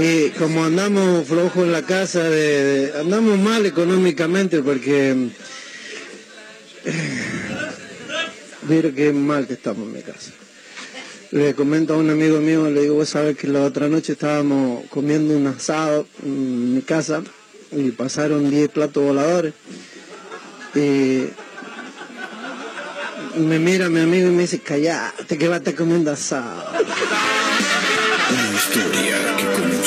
Y como andamos flojos en la casa, andamos mal económicamente porque... Eh, mira qué mal que estamos en mi casa. Le comento a un amigo mío, le digo, vos sabés que la otra noche estábamos comiendo un asado en mi casa y pasaron 10 platos voladores. Y me mira mi amigo y me dice, callate que va a estar comiendo asado. Una historia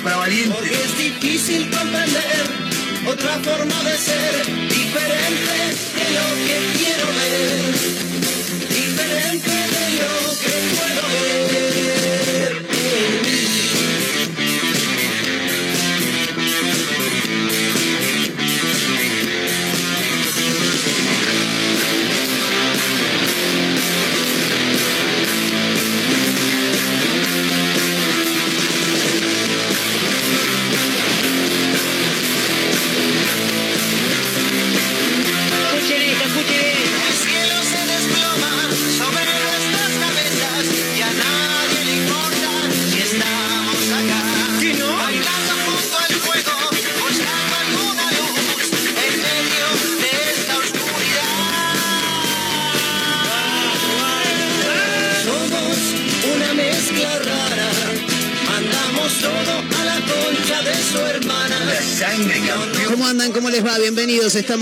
para valientes. Porque es difícil comprender otra forma de ser, diferente de lo que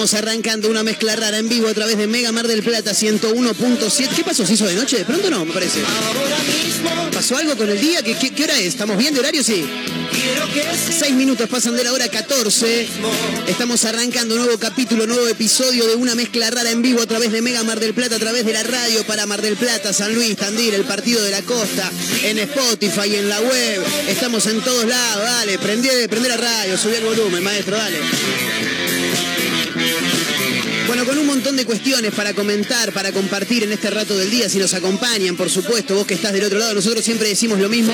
Estamos arrancando una mezcla rara en vivo a través de Mega Mar del Plata 101.7. ¿Qué pasó? ¿Se hizo de noche? De pronto no, me parece. Ahora mismo ¿Pasó algo con el día? ¿Qué, qué, qué hora es? ¿Estamos bien de horario? Sí. Seis minutos pasan de la hora 14. Estamos arrancando un nuevo capítulo, nuevo episodio de una mezcla rara en vivo a través de Mega Mar del Plata, a través de la radio para Mar del Plata, San Luis, Tandil, el Partido de la Costa, en Spotify, en la web. Estamos en todos lados, dale. Prendí, prendí la radio, subí el volumen, maestro, dale. Bueno, con un montón de cuestiones para comentar, para compartir en este rato del día, si nos acompañan, por supuesto, vos que estás del otro lado, nosotros siempre decimos lo mismo,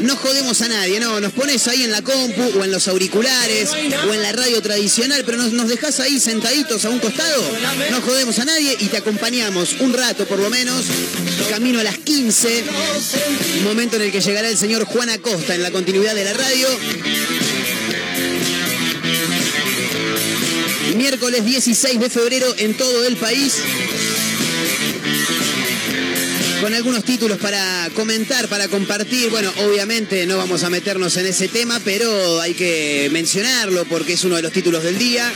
no jodemos a nadie, no, nos pones ahí en la compu o en los auriculares o en la radio tradicional, pero nos, nos dejás ahí sentaditos a un costado, no jodemos a nadie y te acompañamos un rato por lo menos, camino a las 15, momento en el que llegará el señor Juan Acosta en la continuidad de la radio. Miércoles 16 de febrero en todo el país. Con algunos títulos para comentar, para compartir. Bueno, obviamente no vamos a meternos en ese tema, pero hay que mencionarlo porque es uno de los títulos del día.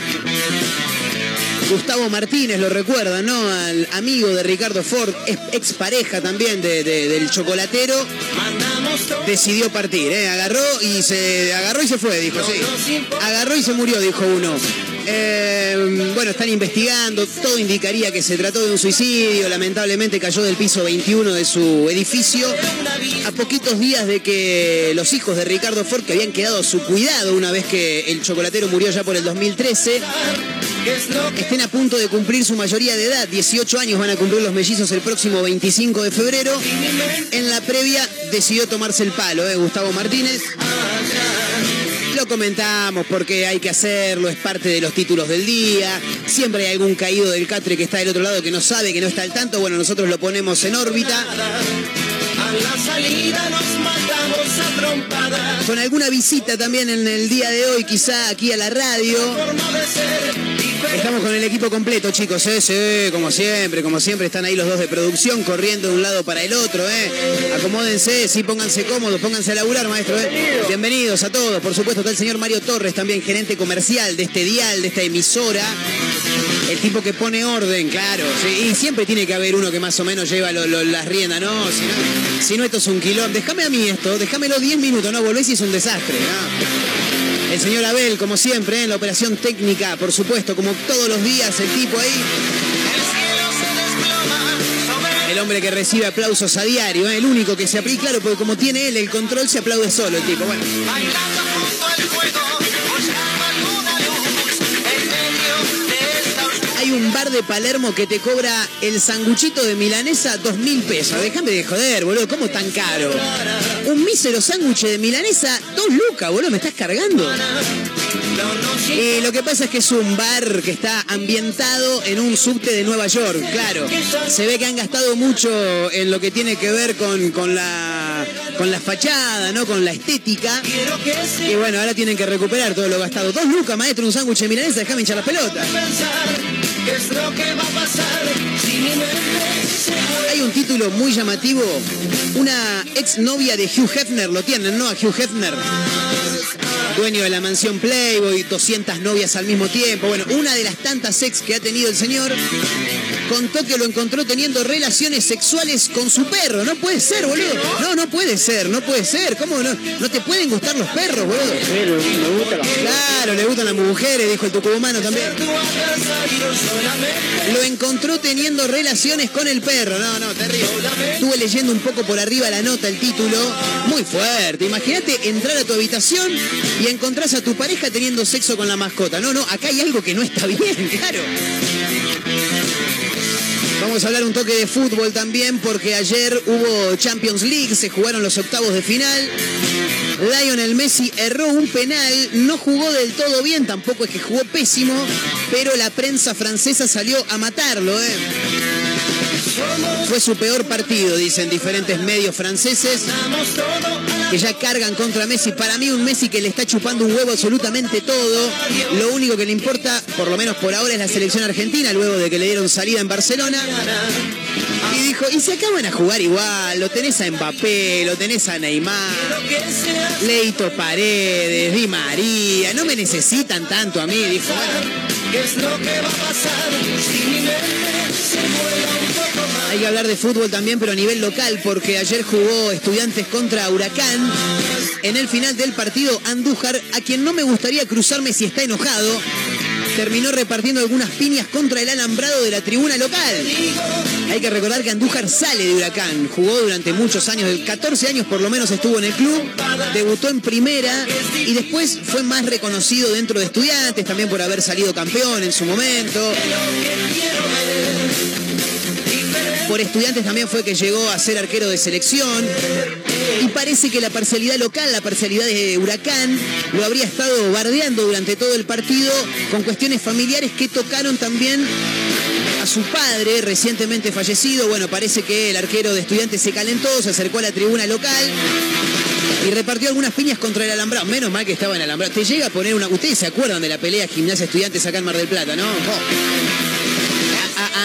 Gustavo Martínez, lo recuerdan, ¿no? Al amigo de Ricardo Ford, ex expareja también de- de- del chocolatero, decidió partir, ¿eh? Agarró y se agarró y se fue, dijo, sí. Agarró y se murió, dijo uno. Eh, bueno, están investigando, todo indicaría que se trató de un suicidio, lamentablemente cayó del piso 21 de su edificio, a poquitos días de que los hijos de Ricardo Ford, que habían quedado a su cuidado una vez que el chocolatero murió ya por el 2013, ¿Qué es lo que estén a punto de cumplir su mayoría de edad, 18 años van a cumplir los mellizos el próximo 25 de febrero. En la previa decidió tomarse el palo, ¿eh? Gustavo Martínez. Comentamos porque hay que hacerlo, es parte de los títulos del día. Siempre hay algún caído del catre que está del otro lado que no sabe, que no está al tanto. Bueno, nosotros lo ponemos en órbita. A la salida nos matamos a trompadas. Con alguna visita también en el día de hoy, quizá aquí a la radio. Estamos con el equipo completo, chicos, ¿eh? Sí, como siempre, como siempre, están ahí los dos de producción corriendo de un lado para el otro, ¿eh? Acomódense, sí, pónganse cómodos, pónganse a laburar, maestro, ¿eh? Bienvenidos a todos, por supuesto, está el señor Mario Torres, también gerente comercial de este dial, de esta emisora. El tipo que pone orden, claro, y siempre tiene que haber uno que más o menos lleva lo- las riendas, ¿no? Si, no, esto es un quilón. Déjame a mí esto, déjamelo 10 minutos, no volvés y es un desastre. El señor Abel, como siempre, ¿eh? en la operación técnica, por supuesto, como todos los días, el tipo ahí, el hombre que recibe aplausos a diario, ¿eh? el único que se aplica, claro, porque como tiene él el control, se aplaude solo el tipo. Bueno, un bar de Palermo que te cobra el sanguchito de milanesa dos mil pesos. Déjame de joder, boludo, ¿cómo tan caro? Un mísero sándwich de milanesa, dos lucas, boludo, ¿me estás cargando? Y lo que pasa es que es un bar que está ambientado en un subte de Nueva York, claro. Se ve que han gastado mucho en lo que tiene que ver con, con la, con la fachada, ¿no? Con la estética. Y bueno, ahora tienen que recuperar todo lo gastado. Dos lucas, maestro, un sándwich de milanesa, déjame hinchar las pelotas. Es lo que va a pasar. Hay un título muy llamativo. Una ex novia de Hugh Hefner, lo tienen, ¿no? A Hugh Hefner. Dueño de la mansión Playboy, 200 novias al mismo tiempo. Bueno, una de las tantas ex que ha tenido el señor contó que lo encontró teniendo relaciones sexuales con su perro. No puede ser, boludo. No, no puede ser, no puede ser. ¿Cómo no? No te pueden gustar los perros, boludo. Claro, le gustan las mujeres, dijo el tucumano también. Lo encontró teniendo relaciones con el perro. No, no, terrible. Estuve leyendo un poco por arriba la nota, el título. Muy fuerte. Imagínate entrar a tu habitación y encontrás a tu pareja teniendo sexo con la mascota. No, no, acá hay algo que no está bien, claro. Vamos a hablar un toque de fútbol también porque ayer hubo Champions League, se jugaron los octavos de final. Lionel Messi erró un penal, no jugó del todo bien, tampoco es que jugó pésimo, pero la prensa francesa salió a matarlo. ¿eh? Fue su peor partido, dicen diferentes medios franceses que ya cargan contra Messi. Para mí un Messi que le está chupando un huevo absolutamente todo. Lo único que le importa, por lo menos por ahora, es la selección argentina, luego de que le dieron salida en Barcelona. Y dijo, y se acaban a jugar igual, lo tenés a Mbappé, lo tenés a Neymar, Leito Paredes, Di María, no me necesitan tanto a mí, dijo. Qué es lo que va a pasar si mi se más. Hay que hablar de fútbol también, pero a nivel local, porque ayer jugó Estudiantes contra Huracán. En el final del partido, Andújar, a quien no me gustaría cruzarme si está enojado, terminó repartiendo algunas piñas contra el alambrado de la tribuna local. Hay que recordar que Andújar sale de Huracán, jugó durante muchos años, 14 años por lo menos estuvo en el club, debutó en primera y después fue más reconocido dentro de Estudiantes, también por haber salido campeón en su momento. Por estudiantes también fue que llegó a ser arquero de selección. Y parece que la parcialidad local, la parcialidad de Huracán, lo habría estado bardeando durante todo el partido con cuestiones familiares que tocaron también a su padre, recientemente fallecido. Bueno, parece que el arquero de estudiantes se calentó, se acercó a la tribuna local y repartió algunas piñas contra el alambrado. Menos mal que estaba en alambrado. Te llega a poner una. Ustedes se acuerdan de la pelea gimnasia estudiantes acá en Mar del Plata, ¿no?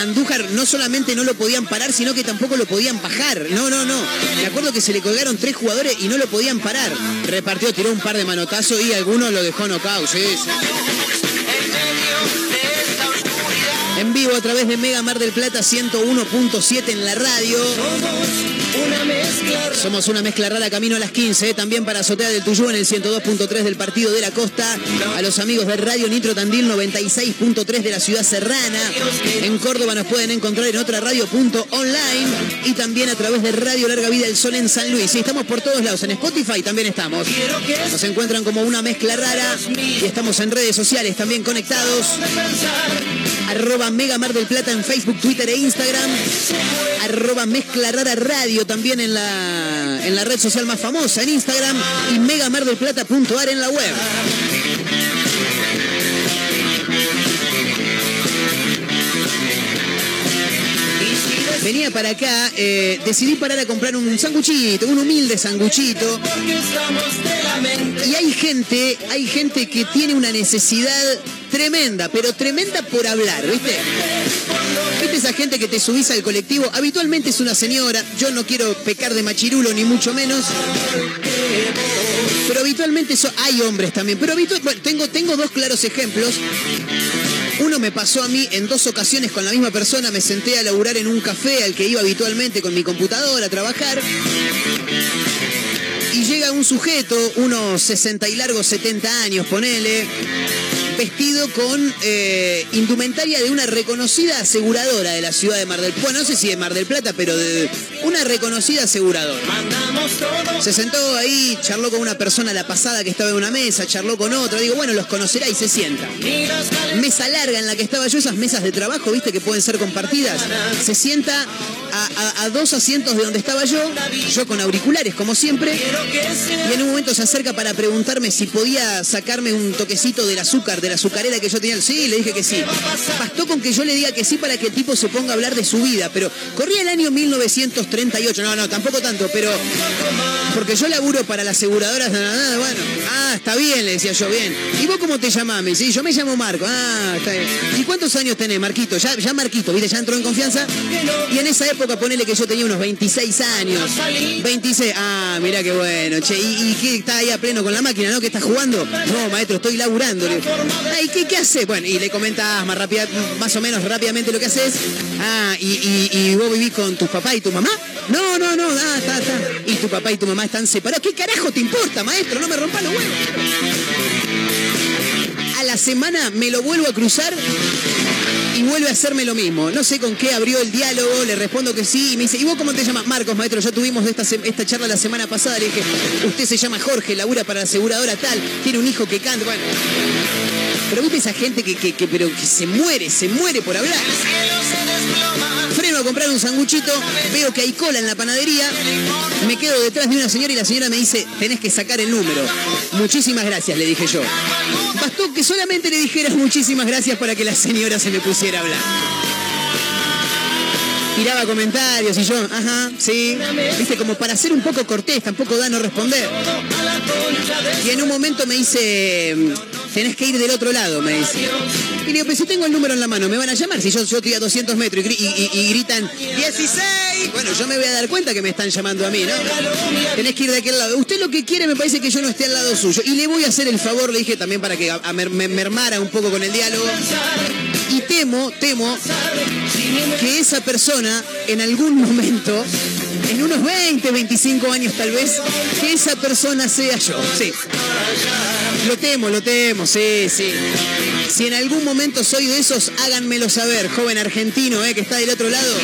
Andújar no solamente no lo podían parar, sino que tampoco lo podían bajar. No, no, no. Me acuerdo que se le colgaron tres jugadores y no lo podían parar. Repartió, tiró un par de manotazos y algunos lo dejó nocaut. Sí, sí. En vivo a través de Mega Mar del Plata 101.7 en la radio. Somos una mezcla rara. Camino a las 15, ¿eh? también para Azotea del Tuyú en el 102.3 del Partido de la Costa, a los amigos de Radio Nitro Tandil 96.3 de la ciudad serrana. En Córdoba nos pueden encontrar en otra radio.online y también a través de Radio Larga Vida del Sol en San Luis. Y estamos por todos lados, en Spotify también estamos. Nos encuentran como una mezcla rara y estamos en redes sociales también conectados. Arroba Mega Mar del Plata en Facebook, Twitter e Instagram, arroba Mezcla Rara Radio también en la, en la red social más famosa, en Instagram, y megamardelplata.ar en la web. Venía para acá, eh, decidí parar a comprar un sanguchito, un humilde sanguchito. Y hay gente, hay gente que tiene una necesidad tremenda, pero tremenda por hablar, ¿viste? ¿Viste esa gente que te subís al colectivo? Habitualmente es una señora, yo no quiero pecar de machirulo ni mucho menos. Pero habitualmente eso, hay hombres también. Pero habitual, bueno, tengo, tengo dos claros ejemplos. Uno me pasó a mí en dos ocasiones con la misma persona, me senté a laburar en un café al que iba habitualmente con mi computadora a trabajar. Y llega un sujeto, unos 60 y largos 70 años, ponele, vestido con eh, indumentaria de una reconocida aseguradora de la ciudad de Mar del Plata. Bueno, no sé si de Mar del Plata, pero de una reconocida aseguradora. Se sentó ahí, charló con una persona la pasada que estaba en una mesa, charló con otra. Digo, bueno, los conocerá y se sienta. Mesa larga en la que estaba yo, esas mesas de trabajo, viste, que pueden ser compartidas. Se sienta a, dos asientos de donde estaba yo, yo con auriculares, como siempre. Y en un momento se acerca para preguntarme si podía sacarme un toquecito del azúcar, de la azucarera que yo tenía. Sí, le dije que sí. Bastó con que yo le diga que sí para que el tipo se ponga a hablar de su vida. Pero corría el año 1938. No, no, tampoco tanto, pero. Porque yo laburo para las aseguradoras. na, na, na, Bueno, ah, está bien, le decía yo, bien. ¿Y vos cómo te llamás? Me dice, "Y yo me llamo Marco. Ah, está bien. ¿Y cuántos años tenés, Marquito? Ya, ya Marquito, ¿viste? Ya entró en confianza. Y en esa época ponele que yo tenía unos 26 años. 26. Ah, mirá qué bueno, che. ¿Y, y qué está ahí a pleno con la máquina, no? ¿Que estás jugando? No, maestro, estoy laburando. Le digo, Ah, ¿y qué, qué haces? Bueno, y le comentás más, rápida, más o menos rápidamente lo que haces. Ah, y, y- vos vivís con tus papás y tu mamá? No, no, no, ah, está, está. Y tu papá y tu mamá están separados. ¿Qué carajo te importa, maestro? No me rompas los huevos. A la semana me lo vuelvo a cruzar y vuelve a hacerme lo mismo. No sé con qué abrió el diálogo, le respondo que sí y me dice, ¿y vos cómo te llamas? Marcos, maestro, ya tuvimos esta, esta charla la semana pasada, le dije, usted se llama Jorge, labura para la aseguradora tal, tiene un hijo que canta, bueno. Pero esa gente que, que- que- pero que se muere, se muere por hablar. Freno a comprar un sanguchito, veo que hay cola en la panadería, me quedo detrás de una señora y la señora me dice, tenés que sacar el número. Muchísimas gracias, le dije yo. Bastó que solamente le dijeras muchísimas gracias para que la señora se me pusiera a hablar. Tiraba comentarios y yo, ajá, sí. Viste, como para ser un poco cortés, tampoco da no responder. Y en un momento me dice, tenés que ir del otro lado, me dice. Y le digo, pero si tengo el número en la mano, me van a llamar. Si yo, yo estoy a 200 metros y, gri- y- y- y gritan 16, bueno, yo me voy a dar cuenta que me están llamando a mí, ¿no? Tenés que ir de aquel lado. Usted lo que quiere me parece que yo no esté al lado suyo. Y le voy a hacer el favor, le dije también para que a- me mermara un poco con el diálogo. Y temo, temo que esa persona en algún momento, en unos 20, 25 años tal vez, que esa persona sea yo. Sí. Lo temo, lo temo, sí, sí. Si en algún momento soy de esos, háganmelo saber, joven argentino, eh, que está del otro lado.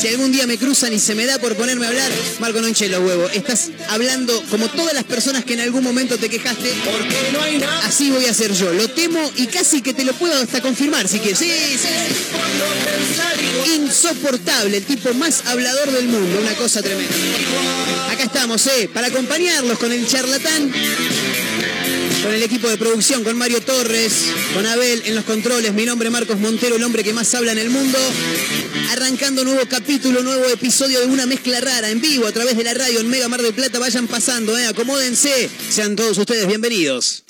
Si algún día me cruzan y se me da por ponerme a hablar, Marco, no hinche los huevos. Estás hablando como todas las personas que en algún momento te quejaste. Así voy a ser yo. Lo temo y casi que te lo puedo hasta confirmar, si quieres. Sí, sí, sí. Insoportable, el tipo más hablador del mundo, una cosa tremenda. Acá estamos, eh, para acompañarlos con el charlatán con el equipo de producción, con Mario Torres, con Abel en los controles, mi nombre es Marcos Montero, el hombre que más habla en el mundo, arrancando nuevo capítulo, nuevo episodio de una mezcla rara en vivo a través de la radio en Mega Mar del Plata, vayan pasando, eh, acomódense, sean todos ustedes bienvenidos.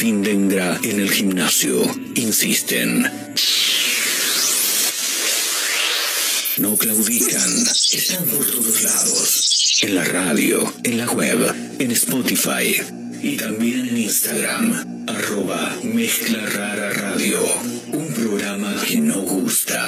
Dengra en el gimnasio, insisten. No claudican, están por todos lados, en la radio, en la web, en Spotify y también en Instagram, arroba Mezcla Rara Radio. Un programa que no gusta,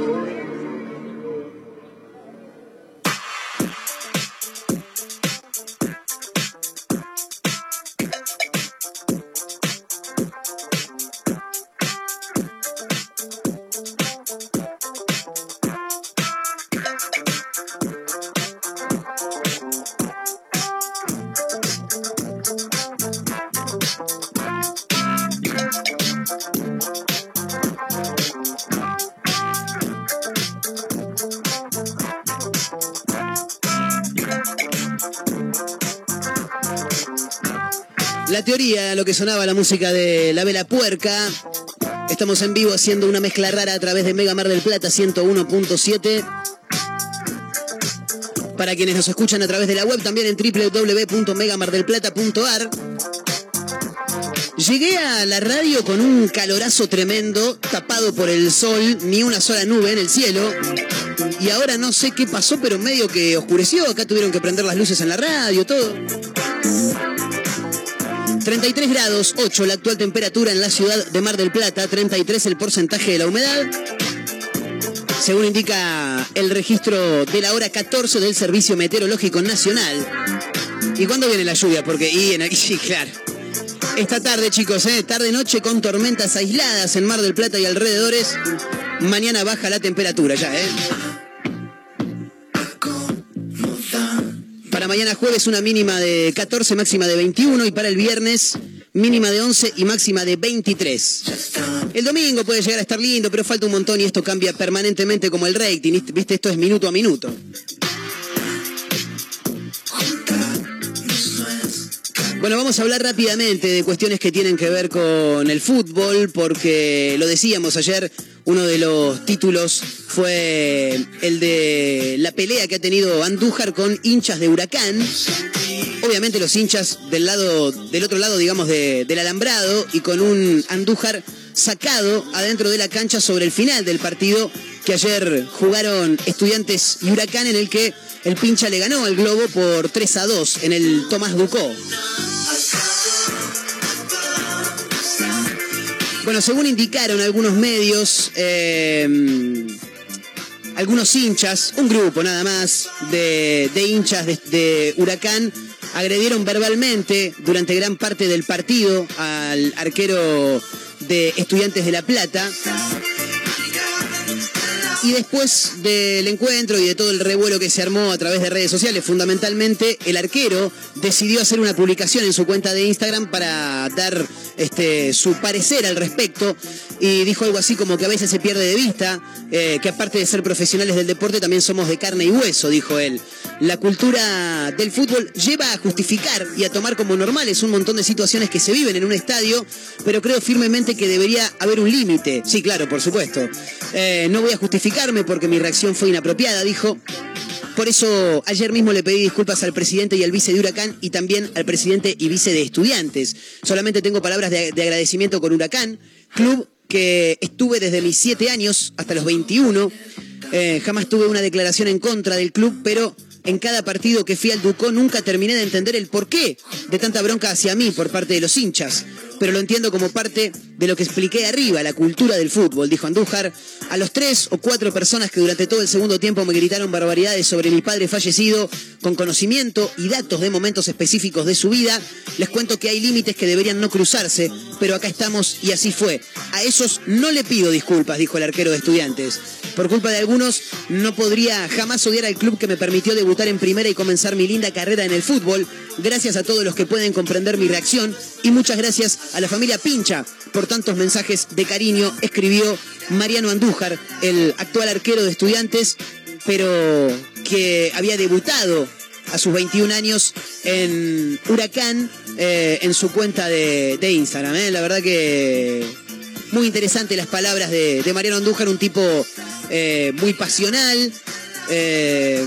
Sonaba la música de La Vela Puerca. Estamos en vivo haciendo una mezcla rara a través de Mega Mar del Plata 101.7. Para quienes nos escuchan a través de la web, también en www.megamardelplata.ar. Llegué a la radio con un calorazo tremendo, tapado por el sol, ni una sola nube en el cielo. Y ahora no sé qué pasó, pero medio que oscureció. Acá tuvieron que prender las luces en la radio, todo. 33 grados 8 la actual temperatura en la ciudad de Mar del Plata, 33 el porcentaje de la humedad. Según indica el registro de la hora 14 del Servicio Meteorológico Nacional. ¿Y cuándo viene la lluvia? Porque, y en, sí, claro. Esta tarde, chicos, ¿eh? tarde-noche con tormentas aisladas en Mar del Plata y alrededores. Mañana baja la temperatura ya, ¿eh? Mañana jueves una mínima de 14, máxima de 21 y para el viernes mínima de 11 y máxima de 23. El domingo puede llegar a estar lindo, pero falta un montón y esto cambia permanentemente como el rating, ¿viste? Esto es minuto a minuto. Bueno, vamos a hablar rápidamente de cuestiones que tienen que ver con el fútbol, porque lo decíamos ayer, uno de los títulos fue el de la pelea que ha tenido Andújar con hinchas de Huracán. Obviamente los hinchas del lado, del otro lado, digamos, de- del alambrado y con un Andújar sacado adentro de la cancha sobre el final del partido que ayer jugaron estudiantes y Huracán en el que el pincha le ganó al Globo por 3 a 2 en el Tomás Ducó. Bueno, según indicaron algunos medios, eh, algunos hinchas, un grupo nada más de, de hinchas de, de Huracán, agredieron verbalmente durante gran parte del partido al arquero de Estudiantes de La Plata. Y después del encuentro y de todo el revuelo que se armó a través de redes sociales, fundamentalmente el arquero decidió hacer una publicación en su cuenta de Instagram para dar este, su parecer al respecto y dijo algo así como que a veces se pierde de vista, eh, que aparte de ser profesionales del deporte también somos de carne y hueso, dijo él. La cultura del fútbol lleva a justificar y a tomar como normales un montón de situaciones que se viven en un estadio, pero creo firmemente que debería haber un límite. Sí, claro, por supuesto. Eh, no voy a porque mi reacción fue inapropiada, dijo. Por eso ayer mismo le pedí disculpas al presidente y al vice de Huracán y también al presidente y vice de Estudiantes. Solamente tengo palabras de, de agradecimiento con Huracán, club que estuve desde mis 7 años hasta los 21. Eh, jamás tuve una declaración en contra del club, pero en cada partido que fui al Ducó nunca terminé de entender el porqué de tanta bronca hacia mí por parte de los hinchas. Pero lo entiendo como parte de lo que expliqué arriba, la cultura del fútbol, dijo Andújar. A los tres o cuatro personas que durante todo el segundo tiempo me gritaron barbaridades sobre mi padre fallecido, con conocimiento y datos de momentos específicos de su vida, les cuento que hay límites que deberían no cruzarse, pero acá estamos y así fue. A esos no le pido disculpas, dijo el arquero de estudiantes. Por culpa de algunos, no podría jamás odiar al club que me permitió debutar en primera y comenzar mi linda carrera en el fútbol. Gracias a todos los que pueden comprender mi reacción y muchas gracias a la familia Pincha por tantos mensajes de cariño, escribió Mariano Andújar, el actual arquero de estudiantes, pero que había debutado a sus 21 años en Huracán eh, en su cuenta de, de Instagram. ¿eh? La verdad que muy interesante las palabras de, Mariano Andújar, un tipo eh, muy pasional,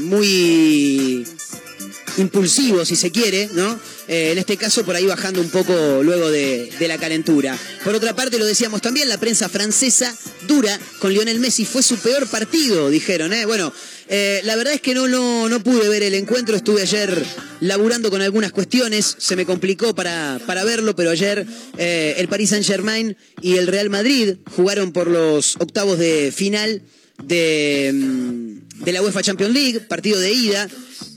muy impulsivo, si se quiere, ¿no? Eh, en este caso, por ahí bajando un poco luego de, de, la calentura. Por otra parte, lo decíamos también, la prensa francesa dura con Lionel Messi. Fue su peor partido, dijeron, ¿eh? Bueno, eh, la verdad es que no, no, no, pude ver el encuentro. Estuve ayer laburando con algunas cuestiones. Se me complicó para, para verlo, pero ayer eh, el Paris Saint-Germain y el Real Madrid jugaron por los octavos de final de, mm, de la UEFA Champions League, partido de ida.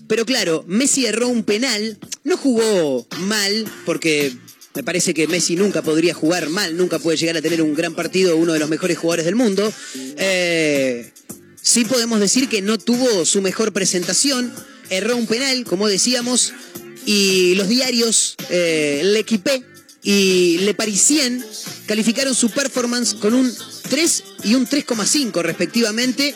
Pero claro, Messi erró un penal, no jugó mal, porque me parece que Messi nunca podría jugar mal, nunca puede llegar a tener un gran partido, uno de los mejores jugadores del mundo. Eh, sí podemos decir que no tuvo su mejor presentación, erró un penal, como decíamos, y los diarios, eh, L'Equipe y Le Parisien calificaron su performance con un 3 y un 3,5 respectivamente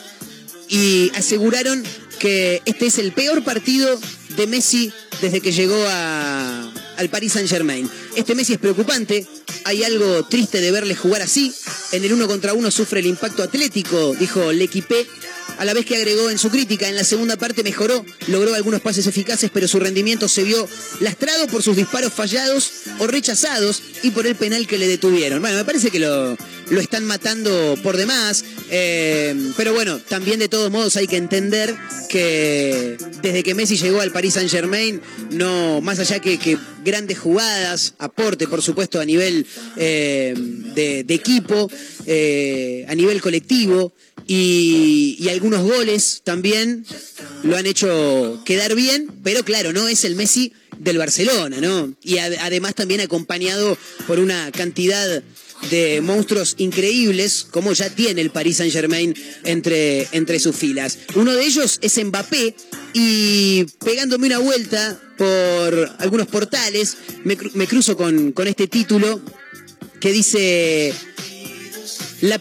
y aseguraron que este es el peor partido de Messi desde que llegó a, al Paris Saint Germain. Este Messi es preocupante, hay algo triste de verle jugar así. En el uno contra uno sufre el impacto atlético, dijo L'Equipe, a la vez que agregó en su crítica, en la segunda parte mejoró, logró algunos pases eficaces, pero su rendimiento se vio lastrado por sus disparos fallados o rechazados y por el penal que le detuvieron. Bueno, me parece que lo, lo están matando por demás, eh, pero bueno, también de todos modos hay que entender que desde que Messi llegó al Paris Saint Germain, no, más allá que, grandes jugadas, aporte por supuesto a nivel eh, de, de, equipo, eh, a nivel colectivo, y, algunos goles también lo han hecho quedar bien, pero claro, no es el Messi del Barcelona, ¿no? Y ad además también acompañado por una cantidad de monstruos increíbles, como ya tiene el Paris Saint Germain entre, entre sus filas. Uno de ellos es Mbappé, y pegándome una vuelta por algunos portales, me, me cruzo con, con este título que dice la,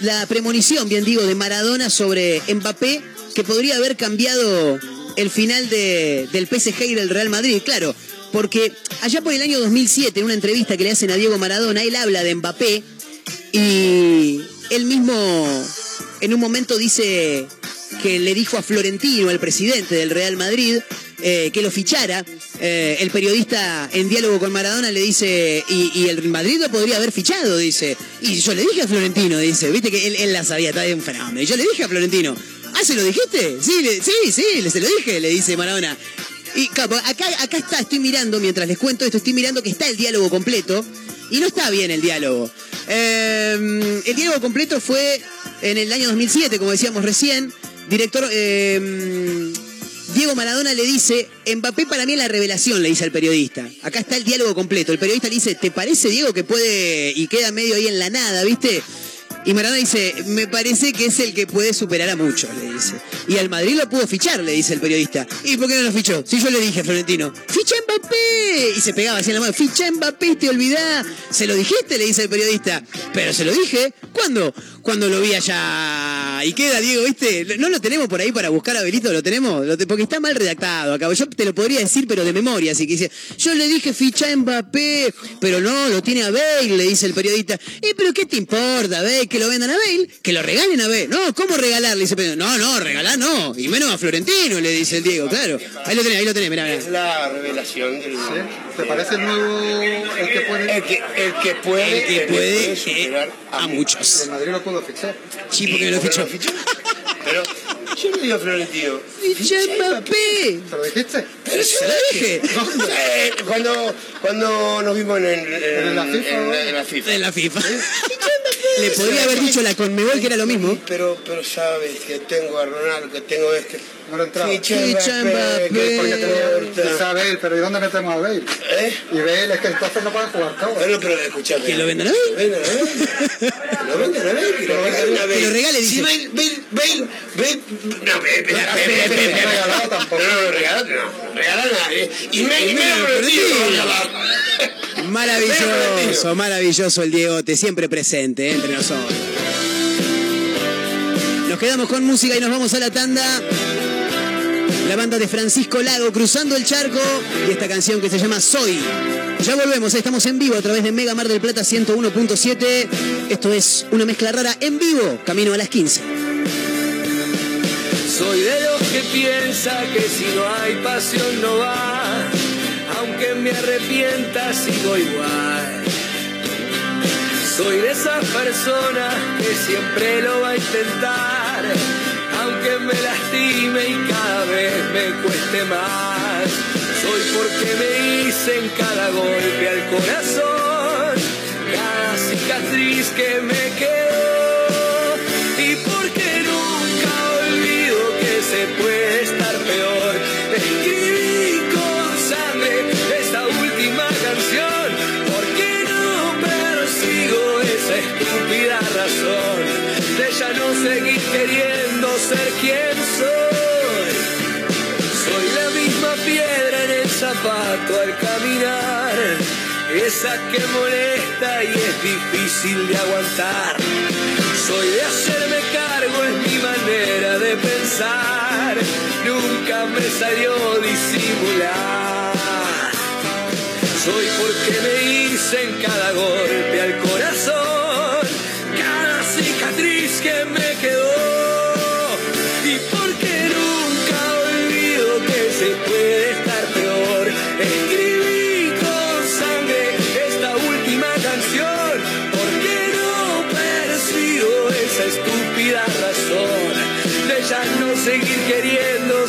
la premonición, bien digo, de Maradona sobre Mbappé, que podría haber cambiado el final de, del PSG y del Real Madrid. Claro, porque allá por el año 2007, en una entrevista que le hacen a Diego Maradona, él habla de Mbappé y él mismo en un momento dice que le dijo a Florentino, el presidente del Real Madrid, eh, que lo fichara. Eh, el periodista en diálogo con Maradona le dice, y, y, el Madrid lo podría haber fichado, dice. Y yo le dije a Florentino, dice, viste que él, la sabía, está de fenómeno. Y yo le dije a Florentino, ¿ah, se lo dijiste? Sí, sí, sí, se lo dije, le dice Maradona. Y acá está, estoy mirando, mientras les cuento esto, estoy mirando que está el diálogo completo. Y no está bien el diálogo. Eh, el diálogo completo fue en el año 2007, como decíamos recién. Director, eh, Diego Maradona le dice, Mbappé para mí es la revelación, le dice al periodista. Acá está el diálogo completo. El periodista le dice, ¿te parece, Diego, que puede y queda medio ahí en la nada, viste? Y Maradona dice, me parece que es el que puede superar a muchos, le dice. Y al Madrid lo pudo fichar, le dice el periodista. ¿Y por qué no lo fichó? Si yo le dije a Florentino, ¡ficha Mbappé! Y se pegaba así en la mano, ¡ficha Mbappé! Te olvidás. ¿Se lo dijiste? Le dice el periodista. Pero se lo dije. ¿Cuándo? Cuando lo vi allá. Y queda, Diego, ¿viste? No lo tenemos por ahí para buscar a Belito, lo tenemos. Porque está mal redactado acá. Yo te lo podría decir, pero de memoria. Así que dice, yo le dije ficha Mbappé, pero no, lo tiene a Bale, le dice el periodista. ¿Y pero qué te importa, Bale? Que lo vendan a Bale, que lo regalen a Bale. No, ¿cómo regalarle? Dice, no, no, regalar no. Y menos a Florentino, le dice el Diego, claro. Ahí lo tenés, ahí lo tenés, mirá, mirá. Es la revelación del ¿Te parece el nuevo el que puede? El que, el que puede, El que puede, superar eh, a muchos. El Madrid lo pudo fichar. Sí, porque lo ¿Por qué fichó. Pero yo le digo a Florentino. ¡Ficha Mbappé! ¿Se lo dijiste? Pero se lo dije. Cuando, cuando nos vimos en, en, ¿En la FIFA? en la- en la FIFA. De la FIFA. Le podría haber dicho la Conmebol que era lo mismo. Pero, pero sabes que tengo a Ronaldo, que tengo este. No lo entraba. Ficha Ficha Mbappé, Mbappé. que Porque quizá Bale, pero ¿y dónde metemos a Bale? ¿Eh? Y Bale es que entonces no puede jugar todo. Bueno, pero escuchame. Que lo vendan a Bale. Lo vendan a Bale, que lo regalen a Bale. Que lo regale, Si dice. Bale, Bale, Bale, Bale. No, Bale, No, Bale, Bale, Bale, no. No, no, regalado no. Regalar a. Y me- y menos a regalar. Maravilloso, maravilloso el Diegote, siempre presente eh, entre nosotros. Nos quedamos con música y nos vamos a la tanda. La banda de Francisco Lago cruzando el charco y esta canción que se llama Soy. Ya volvemos, estamos en vivo a través de Mega Mar del Plata 101.7. Esto es una mezcla rara en vivo, camino a las 15. Soy de los que piensa que si no hay pasión no va, aunque me arrepienta sigo igual. Soy de esas personas que siempre lo va a intentar, aunque me lastime y cada vez me cueste más. Soy porque me hice en cada golpe al corazón, cada cicatriz que me quedó y porque nunca olvido que se puede estar peor. Esa que molesta y es difícil de aguantar. Soy de hacerme cargo, es mi manera de pensar, nunca me salió disimular. Soy porque me hice en cada golpe al seguir queriendo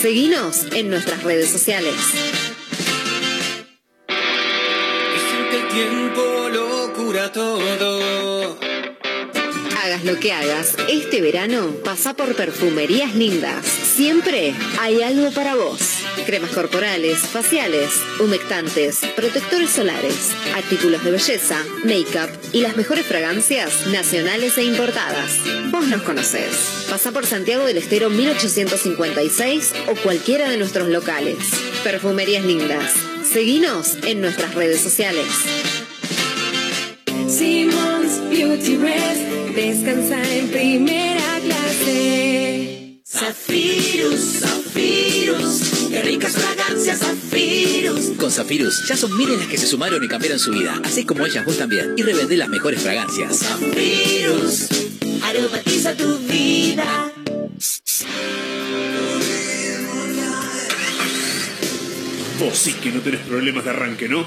Seguinos en nuestras redes sociales. Dicen que el tiempo lo cura todo. Hagas lo que hagas, este verano pasa por perfumerías lindas. Siempre hay algo para vos. Cremas corporales, faciales, humectantes, protectores solares, artículos de belleza, make-up y las mejores fragancias nacionales e importadas. Vos nos conocés. Pasa por Santiago del Estero 1856 o cualquiera de nuestros locales. Perfumerías lindas. Seguinos en nuestras redes sociales. Simmons Beauty Rest descansa en primera clase. Zafirus, Zafirus, qué ricas fragancias Zafirus. Con Zafirus ya son miles las que se sumaron y cambiaron su vida, así como ellas vos también, y revendé las mejores fragancias. Zafirus, aromatiza tu vida. Vos sí que no tenés problemas de arranque, ¿no?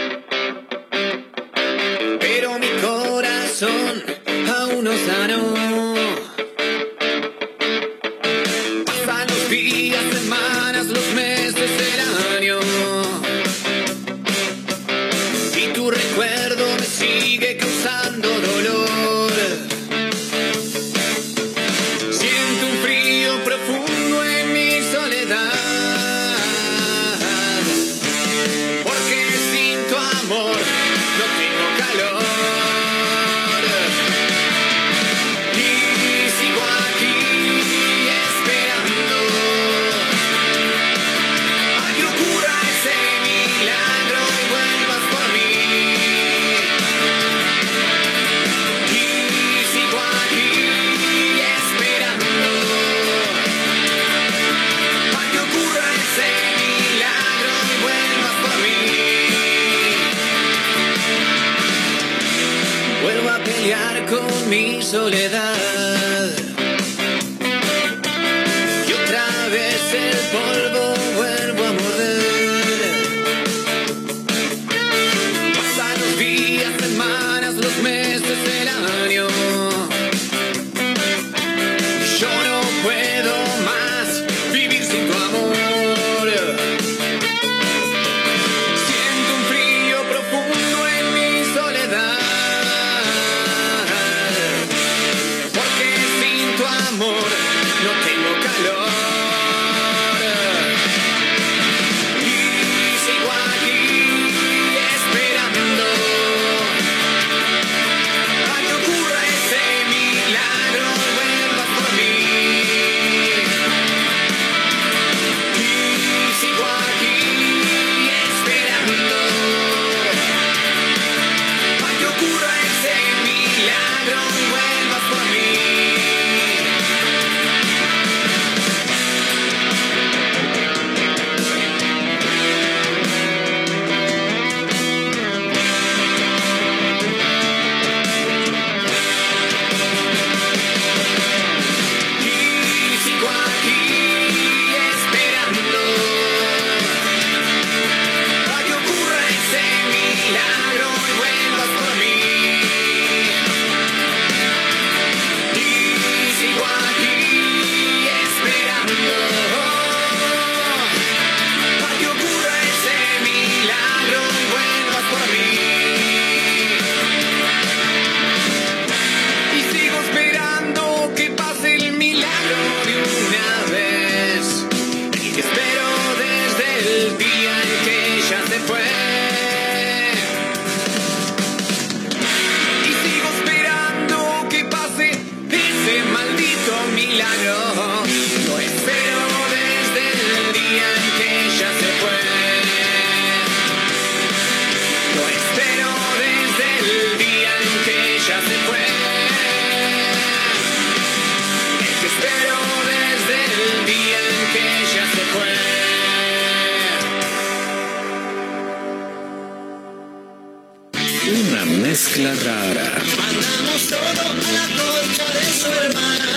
Mezcla rara. Mandamos todo a la concha de su hermana.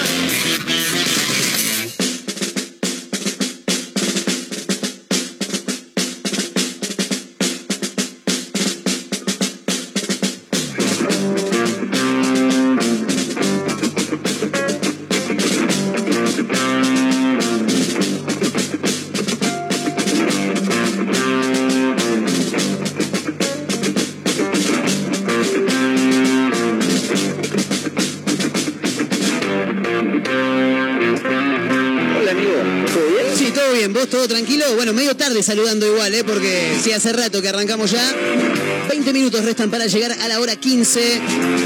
Tarde saludando igual, ¿eh? Porque sí, hace rato que arrancamos ya. 20 minutos restan para llegar a la hora 15.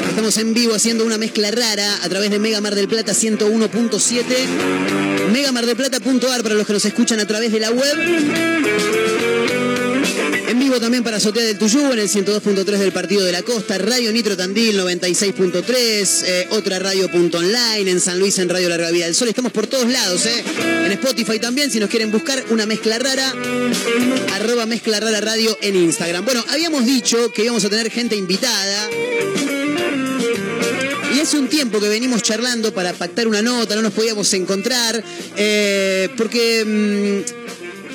Estamos en vivo haciendo una mezcla rara a través de Mega Mar del Plata 101.7. Megamardelplata.ar para los que nos escuchan a través de la web. También para Azotea del Tuyú en el 102.3 del Partido de la Costa, Radio Nitro Tandil 96.3, eh, otra radio punto online, en San Luis en Radio Larga Vida del Sol. Estamos por todos lados, ¿eh? En Spotify también, si nos quieren buscar una mezcla rara, arroba mezcla rara radio en Instagram. Bueno, habíamos dicho que íbamos a tener gente invitada. Y hace un tiempo que venimos charlando para pactar una nota, no nos podíamos encontrar, eh, porque mm,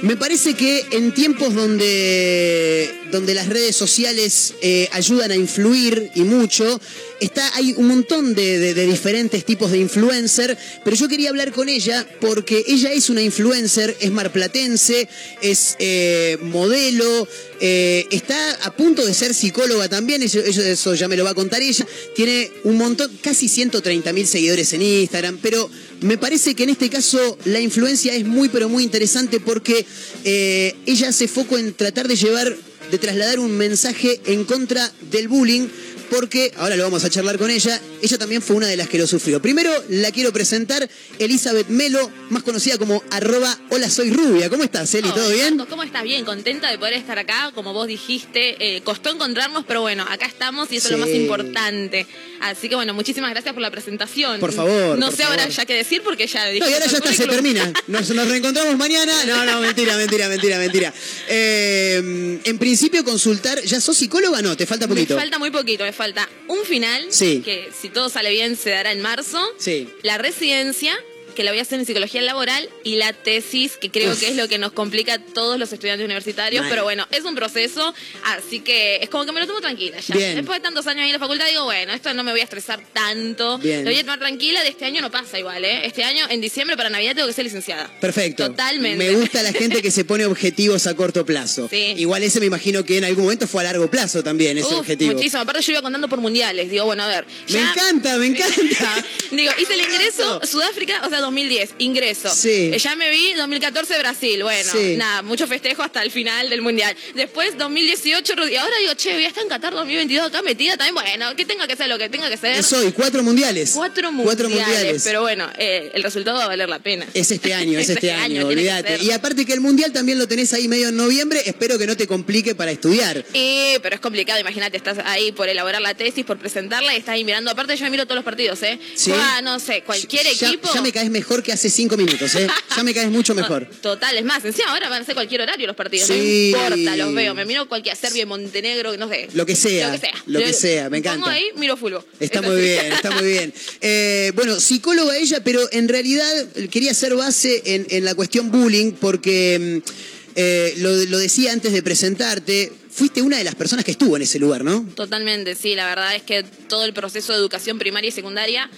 me parece que en tiempos donde, donde las redes sociales eh, ayudan a influir y mucho, está, hay un montón de, de- diferentes tipos de influencer, pero yo quería hablar con ella porque ella es una influencer, es marplatense, es eh, modelo, eh, está a punto de ser psicóloga también, eso ya me lo va a contar ella, tiene un montón, casi 130 mil seguidores en Instagram, pero me parece que en este caso la influencia es muy pero muy interesante porque eh, ella hace foco en tratar de llevar, de trasladar un mensaje en contra del bullying porque, ahora lo vamos a charlar con ella, ella también fue una de las que lo sufrió. Primero la quiero presentar, Elizabeth Melo, más conocida como arroba hola soy rubia. ¿Cómo estás, Eli? ¿Todo bien? ¿Cómo estás? Bien, contenta de poder estar acá. Como vos dijiste, eh, costó encontrarnos, pero bueno, acá estamos y eso es lo más importante. Así que bueno, muchísimas gracias por la presentación. Por favor, No por sé ahora ya qué decir porque ya dije. No, y ahora ya está, se termina. Nos, nos reencontramos mañana. No, no, mentira, mentira, mentira, mentira. Eh, en principio, consultar. ¿Ya sos psicóloga? No, te falta Me poquito. falta muy poquito, me falta un final, Sí. que si todo sale bien se dará en marzo, Sí. la residencia, que la voy a hacer en psicología laboral, y la tesis, que creo Uf. que es lo que nos complica a todos los estudiantes universitarios, pero bueno, es un proceso, así que es como que me lo tomo tranquila ya. Bien. Después de tantos años ahí en la facultad digo, bueno, esto no me voy a estresar tanto, Bien. lo voy a tomar tranquila, de este año no pasa igual, ¿eh? Este año, en diciembre, para Navidad, tengo que ser licenciada. Perfecto. Totalmente. Me gusta la gente que se pone objetivos a corto plazo. Sí. Igual ese me imagino que en algún momento fue a largo plazo también, ese Uf, objetivo. Muchísimo. Aparte yo iba contando por mundiales. Digo, bueno, a ver. Me encanta, me encanta. Digo, hice el ingreso Sudáfrica, o sea, 2010, ingreso. Sí. Eh, Ya me vi 2014 Brasil. Bueno, Sí. nada, mucho festejo hasta el final del mundial. Después 2018, y ahora digo, che, voy a estar en Qatar 2022 acá metida también. Bueno, que tenga que ser lo que tenga que ser. Eso, y cuatro mundiales. Cuatro mundiales. Cuatro mundiales. Pero bueno, eh, el resultado va a valer la pena. Es este año, es este año, tiene que olvídate. Y aparte que el mundial también lo tenés ahí medio en noviembre, espero que no te complique para estudiar. Eh, pero es complicado, imagínate, estás ahí por elaborar la tesis, por presentarla y estás ahí mirando. Aparte, yo miro todos los partidos, ¿eh? Sí. Juega, no sé, cualquier Ya- equipo. Ya me caes mejor que hace cinco minutos, ¿eh? Ya me caes mucho mejor. Total, es más, encima ahora van a ser cualquier horario los partidos. Sí. No importa, los veo. Me miro cualquier Serbia, Montenegro, no sé. Lo que sea, Lo que sea. lo que sea, me encanta. Pongo ahí, miro fulbo. Está Es muy bien, está muy bien. Eh, bueno, psicóloga ella, pero en realidad quería hacer base en, en la cuestión bullying porque mm, eh, lo, lo decía antes de presentarte, fuiste una de las personas que estuvo en ese lugar, ¿no? Totalmente, sí. La verdad es que todo el proceso de educación primaria y secundaria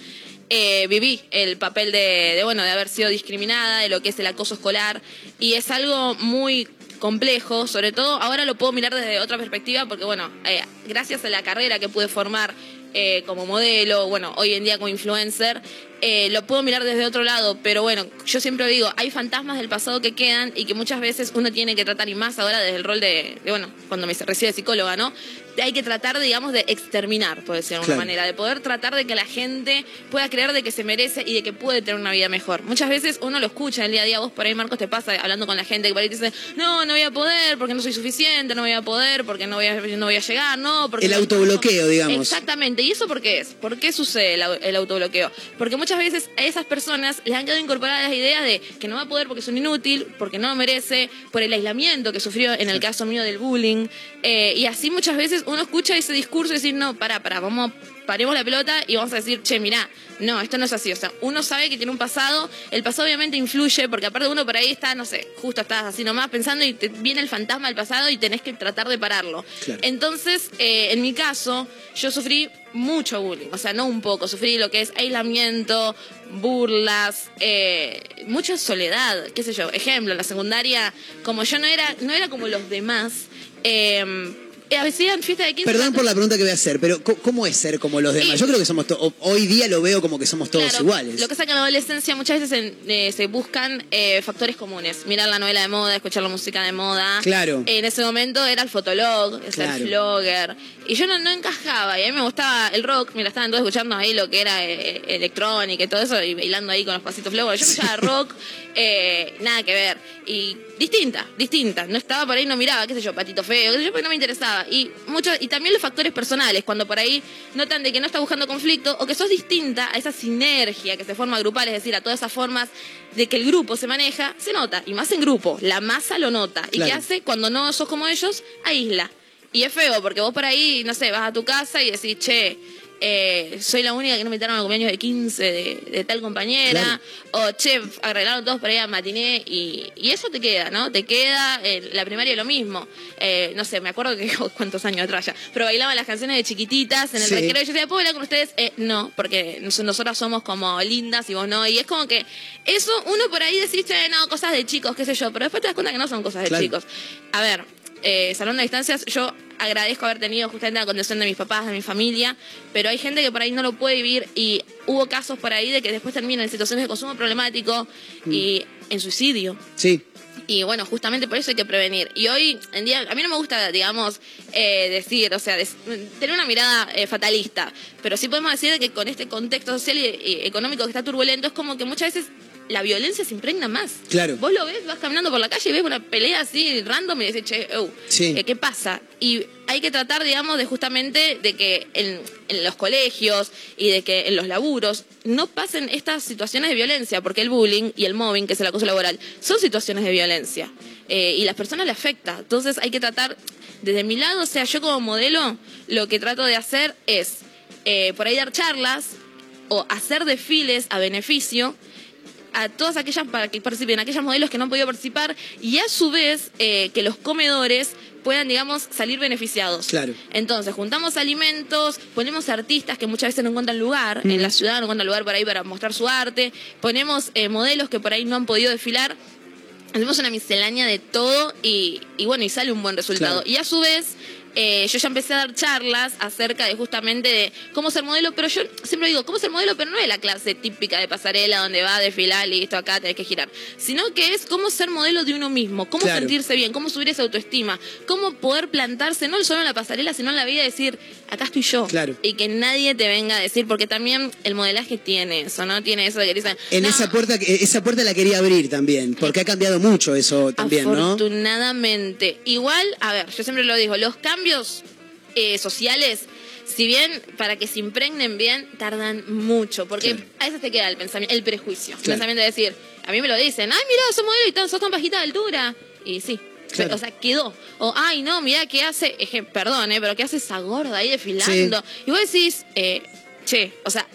eh, viví el papel de, de, bueno, de haber sido discriminada, de lo que es el acoso escolar. Y es algo muy complejo, sobre todo ahora lo puedo mirar desde otra perspectiva porque, bueno, eh, gracias a la carrera que pude formar eh, como modelo, bueno, hoy en día como influencer, eh, lo puedo mirar desde otro lado, pero bueno, yo siempre digo, hay fantasmas del pasado que quedan y que muchas veces uno tiene que tratar, y más ahora desde el rol de, de, bueno, cuando me recibe psicóloga, ¿no? Hay que tratar, digamos, de exterminar, por decirlo de alguna Claro. manera, de poder tratar de que la gente pueda creer de que se merece y de que puede tener una vida mejor. Muchas veces uno lo escucha en el día a día, vos por ahí, Marcos, te pasa hablando con la gente que por ahí te dice, no, no voy a poder porque no soy suficiente, no voy a poder porque no voy a, no voy a llegar, no, porque... El no- autobloqueo, digamos. Exactamente. ¿Y eso por qué es? ¿Por qué sucede el, el autobloqueo? Porque muchas veces a esas personas les han quedado incorporadas las ideas de que no va a poder porque es un inútil, porque no lo merece, por el aislamiento que sufrió en el caso mío del bullying. Eh, y así muchas veces uno escucha ese discurso y dice, no, para, para, vamos, paremos la pelota y vamos a decir, che, mirá, no, esto no es así. O sea, uno sabe que tiene un pasado, el pasado obviamente influye, porque aparte uno por ahí está, no sé, justo estás así nomás pensando y te viene el fantasma del pasado y tenés que tratar de pararlo. Claro. Entonces, eh, en mi caso, yo sufrí mucho bullying, o sea, no un poco, sufrí lo que es aislamiento, burlas, eh, mucha soledad, qué sé yo. Ejemplo, en la secundaria, como yo no era, no era como los demás, eh, hacían fiesta de 15 Perdón por la pregunta que voy a hacer, pero ¿cómo es ser como los demás? Y- Yo creo que somos to- hoy día lo veo como que somos todos Claro, iguales. Lo que pasa es que en la adolescencia muchas veces en- eh, se buscan eh, factores comunes. Mirar la novela de moda, escuchar la música de moda. Claro. En ese momento era el fotolog, el Claro. ser flogger. Y yo no, no encajaba. Y a mí me gustaba el rock. Mira, estaban todos escuchando ahí lo que era eh, electrónica y todo eso. Y bailando ahí con los pasitos flogger. Yo escuchaba rock, eh, nada que ver. Y distinta, distinta. No estaba por ahí, no miraba, qué sé yo, patito feo, qué sé yo, porque no me interesaba. Y mucho, y también los factores personales, cuando por ahí notan de que no está buscando conflicto o que sos distinta a esa sinergia que se forma grupal, es decir, a todas esas formas de que el grupo se maneja, se nota. Y más en grupo, la masa lo nota. ¿Y Claro. qué hace? Cuando no sos como ellos, aísla. Y es feo, porque vos por ahí, no sé, vas a tu casa y decís, che, eh, soy la única que no me invitaron al cumpleaños de 15 de, de tal compañera, o che, arreglaron todos para ir a matiné, y, y eso te queda, ¿no? Te queda, eh, la primaria lo mismo. Eh, no sé, me acuerdo que cuántos años atrás ya, pero bailaban las canciones de chiquititas en el Sí. recreo, y yo decía, ¿puedo bailar con ustedes? Eh, no, porque nos- nosotras somos como lindas y vos no, y es como que eso, uno por ahí decís, che, no, cosas de chicos, qué sé yo, pero después te das cuenta que no son cosas de Claro. chicos. A ver, eh, salón de distancias, yo agradezco haber tenido justamente la condición de mis papás, de mi familia, pero hay gente que por ahí no lo puede vivir y hubo casos por ahí de que después terminan en situaciones de consumo problemático y en suicidio. Sí. Y bueno, justamente por eso hay que prevenir. Y hoy en día, a mí no me gusta, digamos, eh, decir, o sea, des- tener una mirada eh, fatalista, pero sí podemos decir que con este contexto social y, y económico que está turbulento, es como que muchas veces la violencia se impregna más. Claro. Vos lo ves, vas caminando por la calle y ves una pelea así random y decís, che, oh, Sí. eh, ¿qué pasa? Y hay que tratar, digamos, de justamente de que en, en los colegios y de que en los laburos no pasen estas situaciones de violencia, porque el bullying y el mobbing, que es el acoso laboral, son situaciones de violencia. Eh, y las personas le afecta. Entonces hay que tratar, desde mi lado, o sea, yo como modelo, lo que trato de hacer es eh, por ahí dar charlas o hacer desfiles a beneficio a todas aquellas para que participen, aquellos modelos que no han podido participar y a su vez eh, que los comedores puedan, digamos, salir beneficiados. Claro. Entonces, juntamos alimentos, ponemos artistas que muchas veces no encuentran lugar en la ciudad, no encuentran lugar por ahí para mostrar su arte, ponemos eh, modelos que por ahí no han podido desfilar, hacemos una miscelánea de todo y, y bueno, y sale un buen resultado. Claro. Y a su vez, eh, yo ya empecé a dar charlas acerca de justamente de cómo ser modelo, pero yo siempre digo, cómo ser modelo, pero no es la clase típica de pasarela donde va a desfilar, listo, acá tenés que girar, sino que es cómo ser modelo de uno mismo, cómo Claro. sentirse bien, cómo subir esa autoestima, cómo poder plantarse no solo en la pasarela, sino en la vida y decir, acá estoy yo. Claro. Y que nadie te venga a decir, porque también el modelaje tiene eso, ¿no? Tiene eso de que dicen, En "No, esa puerta, que- esa puerta la quería abrir también, porque ha cambiado mucho eso también, ¿no? Afortunadamente. Igual, a ver, yo siempre lo digo, los cambios eh, sociales, si bien para que se impregnen bien, tardan mucho, porque Claro. a veces te queda el pensamiento, el prejuicio, el Claro. pensamiento de decir, a mí me lo dicen, ay, mira, sos modelo y tan, sos tan bajita de altura. Y sí. Claro. O sea, quedó. O, ay, no, mira, ¿qué hace? Eje, perdón, ¿eh? Pero ¿qué hace esa gorda ahí desfilando? Y vos decís, eh, che, o sea,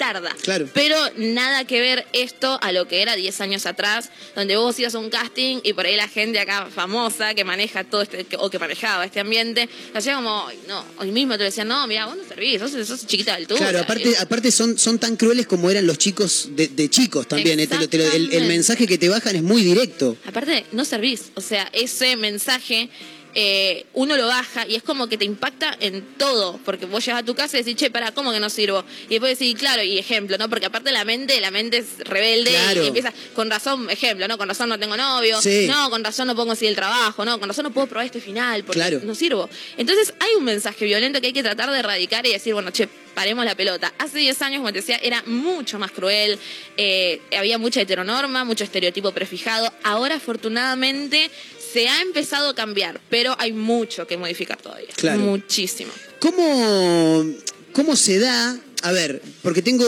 tarda. Claro. Pero nada que ver esto a lo que era 10 años atrás, donde vos ibas a un casting y por ahí la gente acá famosa que maneja todo este, o que manejaba este ambiente, hacía como, "Ay, no, hoy mismo te decían, no, mira, vos no servís, sos, sos chiquita de altura. Claro, aparte, aparte son, son tan crueles como eran los chicos de, de chicos también. eh, te lo- te lo- el, el mensaje que te bajan es muy directo. Aparte, no servís. O sea, ese mensaje eh, uno lo baja y es como que te impacta en todo, porque vos llegas a tu casa y decís, che, para, ¿cómo que no sirvo? Y después decís, claro, y ejemplo, ¿no? Porque aparte la mente, la mente es rebelde Claro. y empieza, con razón, ejemplo, ¿no? Con razón no tengo novio, Sí. no, con razón no puedo conseguir el trabajo, no, con razón no puedo probar este final porque Claro. no sirvo. Entonces hay un mensaje violento que hay que tratar de erradicar y decir, bueno, che, paremos la pelota. Hace 10 años, como te decía, era mucho más cruel, eh, había mucha heteronorma, mucho estereotipo prefijado. Ahora, afortunadamente, se ha empezado a cambiar, pero hay mucho que modificar todavía. Claro. Muchísimo. ¿Cómo, ¿Cómo se da? A ver, porque tengo.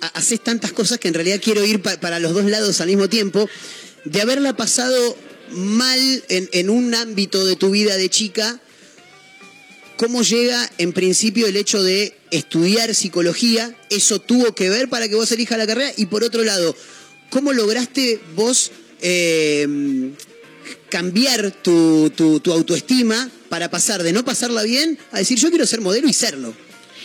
ha- Haces tantas cosas que en realidad quiero ir pa- para los dos lados al mismo tiempo. De haberla pasado mal en, en un ámbito de tu vida de chica, ¿cómo llega en principio el hecho de estudiar psicología? ¿Eso tuvo que ver para que vos elijas la carrera? Y por otro lado, ¿cómo lograste vos eh, cambiar tu, tu- tu autoestima para pasar de no pasarla bien a decir yo quiero ser modelo y serlo?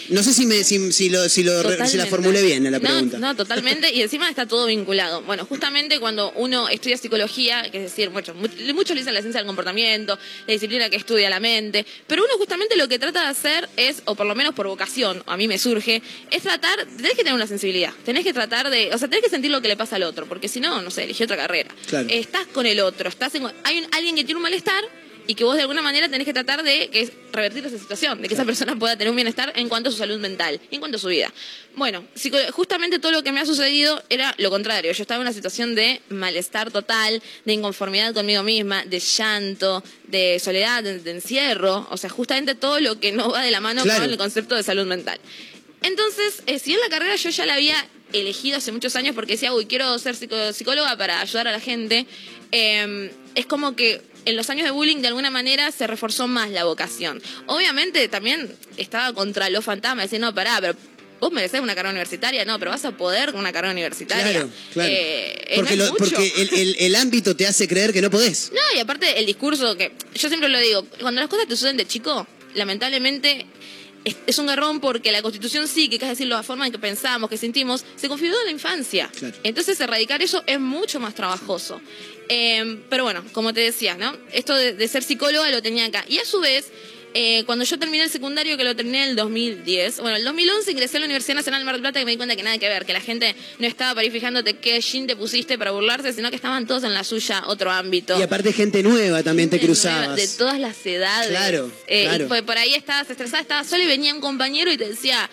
No sé si, me, si, si lo, si, lo- si la formulé bien en la No, pregunta. No, totalmente. Y encima está todo vinculado. Bueno, justamente cuando uno estudia psicología, que es decir, muchos, mu- muchos le dicen la ciencia del comportamiento, la disciplina que estudia la mente, pero uno justamente lo que trata de hacer es, o por lo menos por vocación, a mí me surge, es tratar, tenés que tener una sensibilidad, tenés que tratar de, o sea, tenés que sentir lo que le pasa al otro, porque si no, no sé, elegí otra carrera. Claro. Estás con el otro, estás en- hay un- alguien que tiene un malestar y que vos de alguna manera tenés que tratar de que es revertir esa situación, de que esa persona pueda tener un bienestar en cuanto a su salud mental, en cuanto a su vida. Bueno, justamente todo lo que me ha sucedido era lo contrario. Yo estaba en una situación de malestar total, de inconformidad conmigo misma, de llanto, de soledad, de, de encierro, o sea, justamente todo lo que no va de la mano Claro. con el concepto de salud mental. Entonces, eh, si bien la carrera yo ya la había elegido hace muchos años porque decía, uy, quiero ser psicóloga para ayudar a la gente, eh, es como que en los años de bullying de alguna manera se reforzó más la vocación. Obviamente también estaba contra los fantasmas, decir, no, pará, pero vos merecés una carrera universitaria, no, pero vas a poder con una carrera universitaria. Claro, claro. Eh, eh, porque no es lo- mucho. porque el, el- el ámbito te hace creer que no podés. No, y aparte el discurso que yo siempre lo digo, cuando las cosas te suceden de chico, lamentablemente es, es un garrón porque la constitución psíquica, es decir, la forma en que pensamos, que sentimos, se configuró en la infancia. Claro. Entonces erradicar eso es mucho más trabajoso. Eh, pero bueno, como te decía, ¿no? Esto de, de ser psicóloga lo tenía acá. Y a su vez, eh, cuando yo terminé el secundario, que lo terminé en el 2010, bueno, el 2011 ingresé a la Universidad Nacional de Mar del Plata y me di cuenta que nada que ver, que la gente no estaba para ir fijándote qué jean te pusiste para burlarse, sino que estaban todos en la suya, otro ámbito. Y aparte gente nueva también te cruzabas. nueva, De todas las edades. Claro, Eh, claro. Y fue- por ahí estabas estresada, estabas sola y venía un compañero y te decía,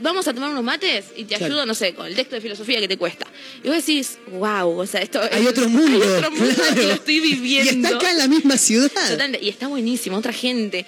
vamos a tomar unos mates y te Claro. ayudo, no sé, con el texto de filosofía que te cuesta. Y vos decís, wow, o sea, esto Hay otro mundo. Hay otro mundo claro. que lo estoy viviendo. Y está acá en la misma ciudad. Totalmente, y está buenísimo, otra gente.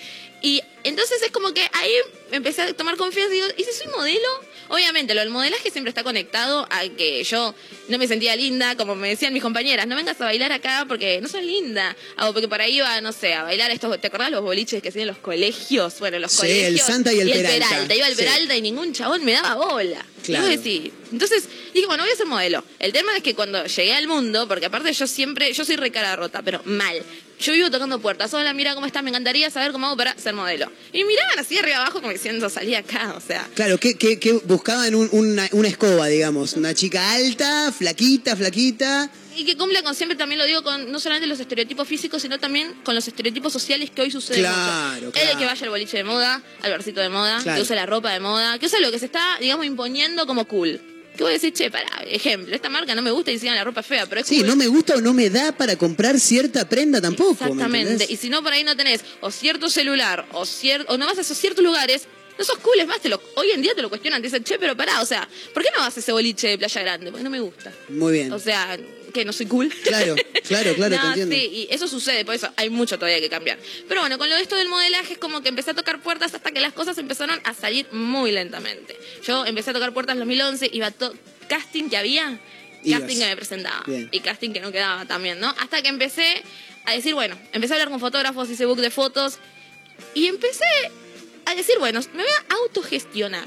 Y entonces es como que ahí empecé a tomar confianza y digo, ¿y si soy modelo? Obviamente, lo del modelaje siempre está conectado a que yo no me sentía linda, como me decían mis compañeras, no vengas a bailar acá porque no sos linda. O porque por ahí iba, no sé, a bailar estos, ¿te acordás los boliches que hacían los colegios? Bueno, los Sí, colegios. el Santa y el Peralta. Iba al Sí. Peralta y ningún chabón me daba bola. Claro. Y decís, entonces dije, bueno, voy a ser modelo. El tema es que cuando llegué al mundo, porque aparte yo siempre, yo soy re cara rota, pero mal. Yo vivo tocando puertas. Hola, mira cómo estás, me encantaría saber cómo hago para ser modelo. Y miraban así arriba abajo como diciendo, salí acá, o sea. Claro, que, que, que buscaban un- una, una escoba, digamos. Una chica alta, flaquita, flaquita. Y que cumpla con siempre, también lo digo, con no solamente los estereotipos físicos, sino también con los estereotipos sociales que hoy suceden. Claro, mucho. claro. El que vaya al boliche de moda, al barcito de moda, Claro. que use la ropa de moda, que use lo que se está, digamos, imponiendo como cool. Que voy a decir, che, para, ejemplo, esta marca no me gusta y encima la ropa fea, pero es Sí, cool. no me gusta o no me da para comprar cierta prenda tampoco. ¿me Exactamente. Y si no, por ahí no tenés o cierto celular o, cier o no vas a esos ciertos lugares, no sos cool. Es más, te lo, hoy en día te lo cuestionan. Te dicen, che, pero pará, o sea, ¿por qué no vas a ese boliche de Playa Grande? Porque no me gusta. Muy bien. O sea, no soy cool. Claro, claro, claro, No, te entiendo. Sí, y eso sucede, por eso hay mucho todavía que cambiar. Pero bueno, con lo de esto del modelaje es como que empecé a tocar puertas hasta que las cosas empezaron a salir muy lentamente. Yo empecé a tocar puertas en 2011, iba a casting que había, Ibas. casting que me presentaba Bien. y casting que no quedaba también, ¿no? Hasta que empecé a decir, bueno, empecé a hablar con fotógrafos, hice book de fotos y empecé a decir, bueno, me voy a autogestionar.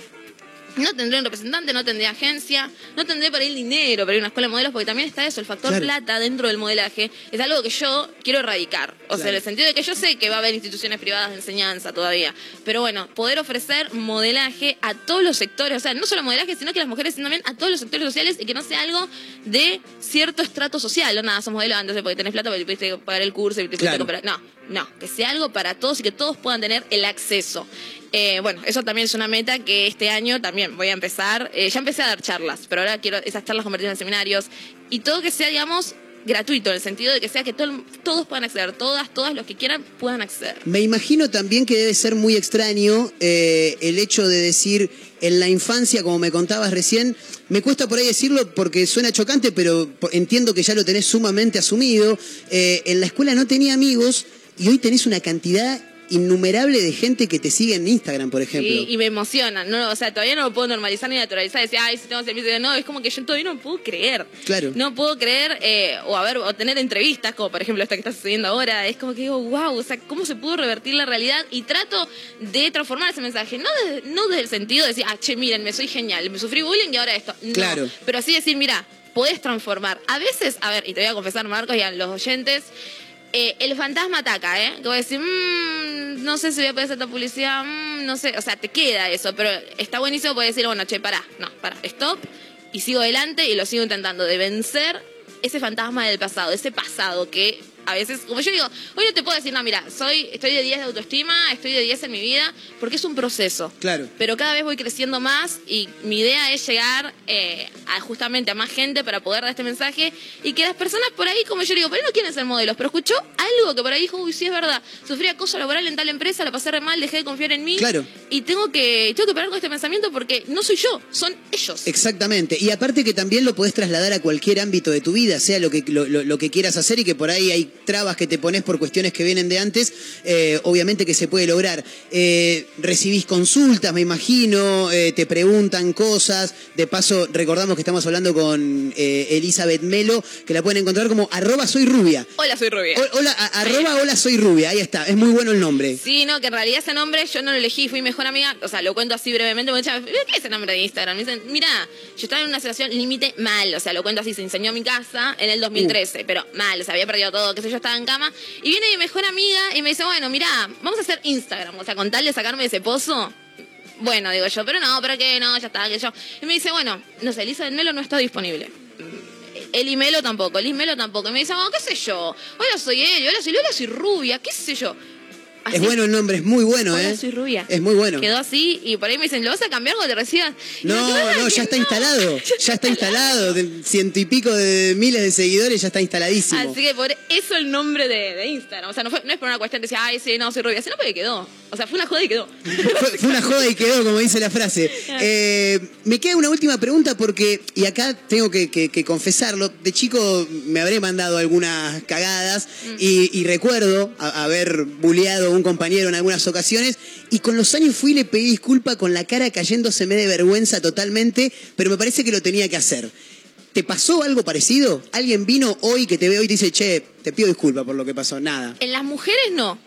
No tendré un representante, no tendré agencia, no tendré para ir dinero para ir a una escuela de modelos, porque también está eso, el factor Claro. plata dentro del modelaje, es algo que yo quiero erradicar. O sea, en el sentido de que yo sé que va a haber instituciones privadas de enseñanza todavía, pero bueno, poder ofrecer modelaje a todos los sectores, o sea, no solo modelaje, sino que las mujeres, también a todos los sectores sociales y que no sea algo de cierto estrato social. No, nada, sos modelo antes porque tenés plata, porque te pudiste pagar el curso y te pudiste Claro. comprar. No, No, que sea algo para todos y que todos puedan tener el acceso. Eh, bueno, eso también es una meta que este año también voy a empezar. Eh, ya empecé a dar charlas, pero ahora quiero esas charlas convertirlas en seminarios y todo que sea, digamos, gratuito, en el sentido de que sea que todo- todos puedan acceder, todas, todas los que quieran puedan acceder. Me imagino también que debe ser muy extraño eh, el hecho de decir en la infancia, como me contabas recién, me cuesta por ahí decirlo porque suena chocante, pero entiendo que ya lo tenés sumamente asumido. Eh, en la escuela no tenía amigos y hoy tenés una cantidad innumerable de gente que te sigue en Instagram, por ejemplo. Y, y me emociona, no, o sea, todavía no lo puedo normalizar ni naturalizar, decir, ay, si tengo servicio no, es como que yo todavía no puedo creer. Claro. No puedo creer, eh, o a ver, o tener entrevistas, como por ejemplo esta que está sucediendo ahora, es como que digo, wow, o sea, ¿cómo se pudo revertir la realidad? Y trato de transformar ese mensaje, no desde, no desde el sentido de decir, ah, che, miren, me soy genial, me sufrí bullying y ahora esto. No, Claro. Pero así decir, mira, podés transformar. A veces, a ver, y te voy a confesar, Marcos, y a los oyentes, eh, el fantasma ataca, ¿eh? A decir, "Mm, no sé si voy a poder hacer esta publicidad, mm, no sé, o sea, te queda eso, pero está buenísimo poder decir, bueno, che, pará, no, pará, stop, y sigo adelante y lo sigo intentando de vencer ese fantasma del pasado, ese pasado que a veces, como yo digo, hoy no te puedo decir, no, mira, soy, estoy de 10 de autoestima, estoy de 10 en mi vida, porque es un proceso. Claro. Pero cada vez voy creciendo más y mi idea es llegar eh, a justamente a más gente para poder dar este mensaje y que las personas por ahí, como yo digo, por ahí no quieren ser modelos, pero escuchó algo que por ahí dijo, uy, sí es verdad, sufrí acoso laboral en tal empresa, la pasé re mal, dejé de confiar en mí. Claro. Y tengo que, tengo que parar con este pensamiento porque no soy yo, son ellos. Exactamente. Y aparte que también lo podés trasladar a cualquier ámbito de tu vida, sea lo que, lo, lo- lo que quieras hacer y que por ahí hay trabas que te pones por cuestiones que vienen de antes, eh, obviamente que se puede lograr. Eh, recibís consultas, me imagino, eh, te preguntan cosas. De paso, recordamos que estamos hablando con Elizabeth Melo, que la pueden encontrar como arroba soy rubia. Hola, soy Rubia. O- hola, a- arroba hola soy rubia, ahí está, es muy bueno el nombre. Sí, no, que en realidad ese nombre yo no lo elegí, fui mejor amiga, o sea, lo cuento así brevemente, me dicen, ¿qué es ese nombre de Instagram? Me dicen, mira, yo estaba en una situación límite mal, o sea, lo cuento así, se enseñó en mi casa en el 2013, pero mal, o sea, había perdido todo, qué sé yo, estaba en cama, y viene mi mejor amiga y me dice, bueno, mira, vamos a hacer Instagram, o sea, con tal de sacarme de ese pozo. Bueno, digo yo, pero no, pero qué, no, ya está, que yo. Y me dice, bueno, no sé, Elisa del Melo no está disponible. El Imelo tampoco, el Imelo tampoco. Y me dice, oh, qué sé yo, hola soy él, hola soy Lola, soy rubia, qué sé yo. Es bueno el nombre, es muy bueno, Hola, ¿eh? soy rubia. Es muy bueno. Quedó así y por ahí me dicen, ¿lo vas a cambiar cuando te recibas? Y No, digo, "Claro no, ya está no". instalado. Ya está instalado. De ciento y pico de miles de seguidores, ya está instaladísimo. Así que por eso el nombre de, de Instagram. O sea, no, fue- no es por una cuestión de decir, ay, sí, no, soy rubia. Sino porque quedó. O sea, fue una joda y quedó. Fue, fue una joda y quedó, como dice la frase. Eh, me queda una última pregunta porque, y acá tengo que, que- que confesarlo, de chico me habré mandado algunas cagadas y, y recuerdo a- haber bulleado a un compañero en algunas ocasiones y con los años fui y le pedí disculpa con la cara cayéndoseme de vergüenza totalmente, pero me parece que lo tenía que hacer. ¿Te pasó algo parecido? ¿Alguien vino hoy que te ve hoy y te dice, che, te pido disculpa por lo que pasó? Nada. En las mujeres no.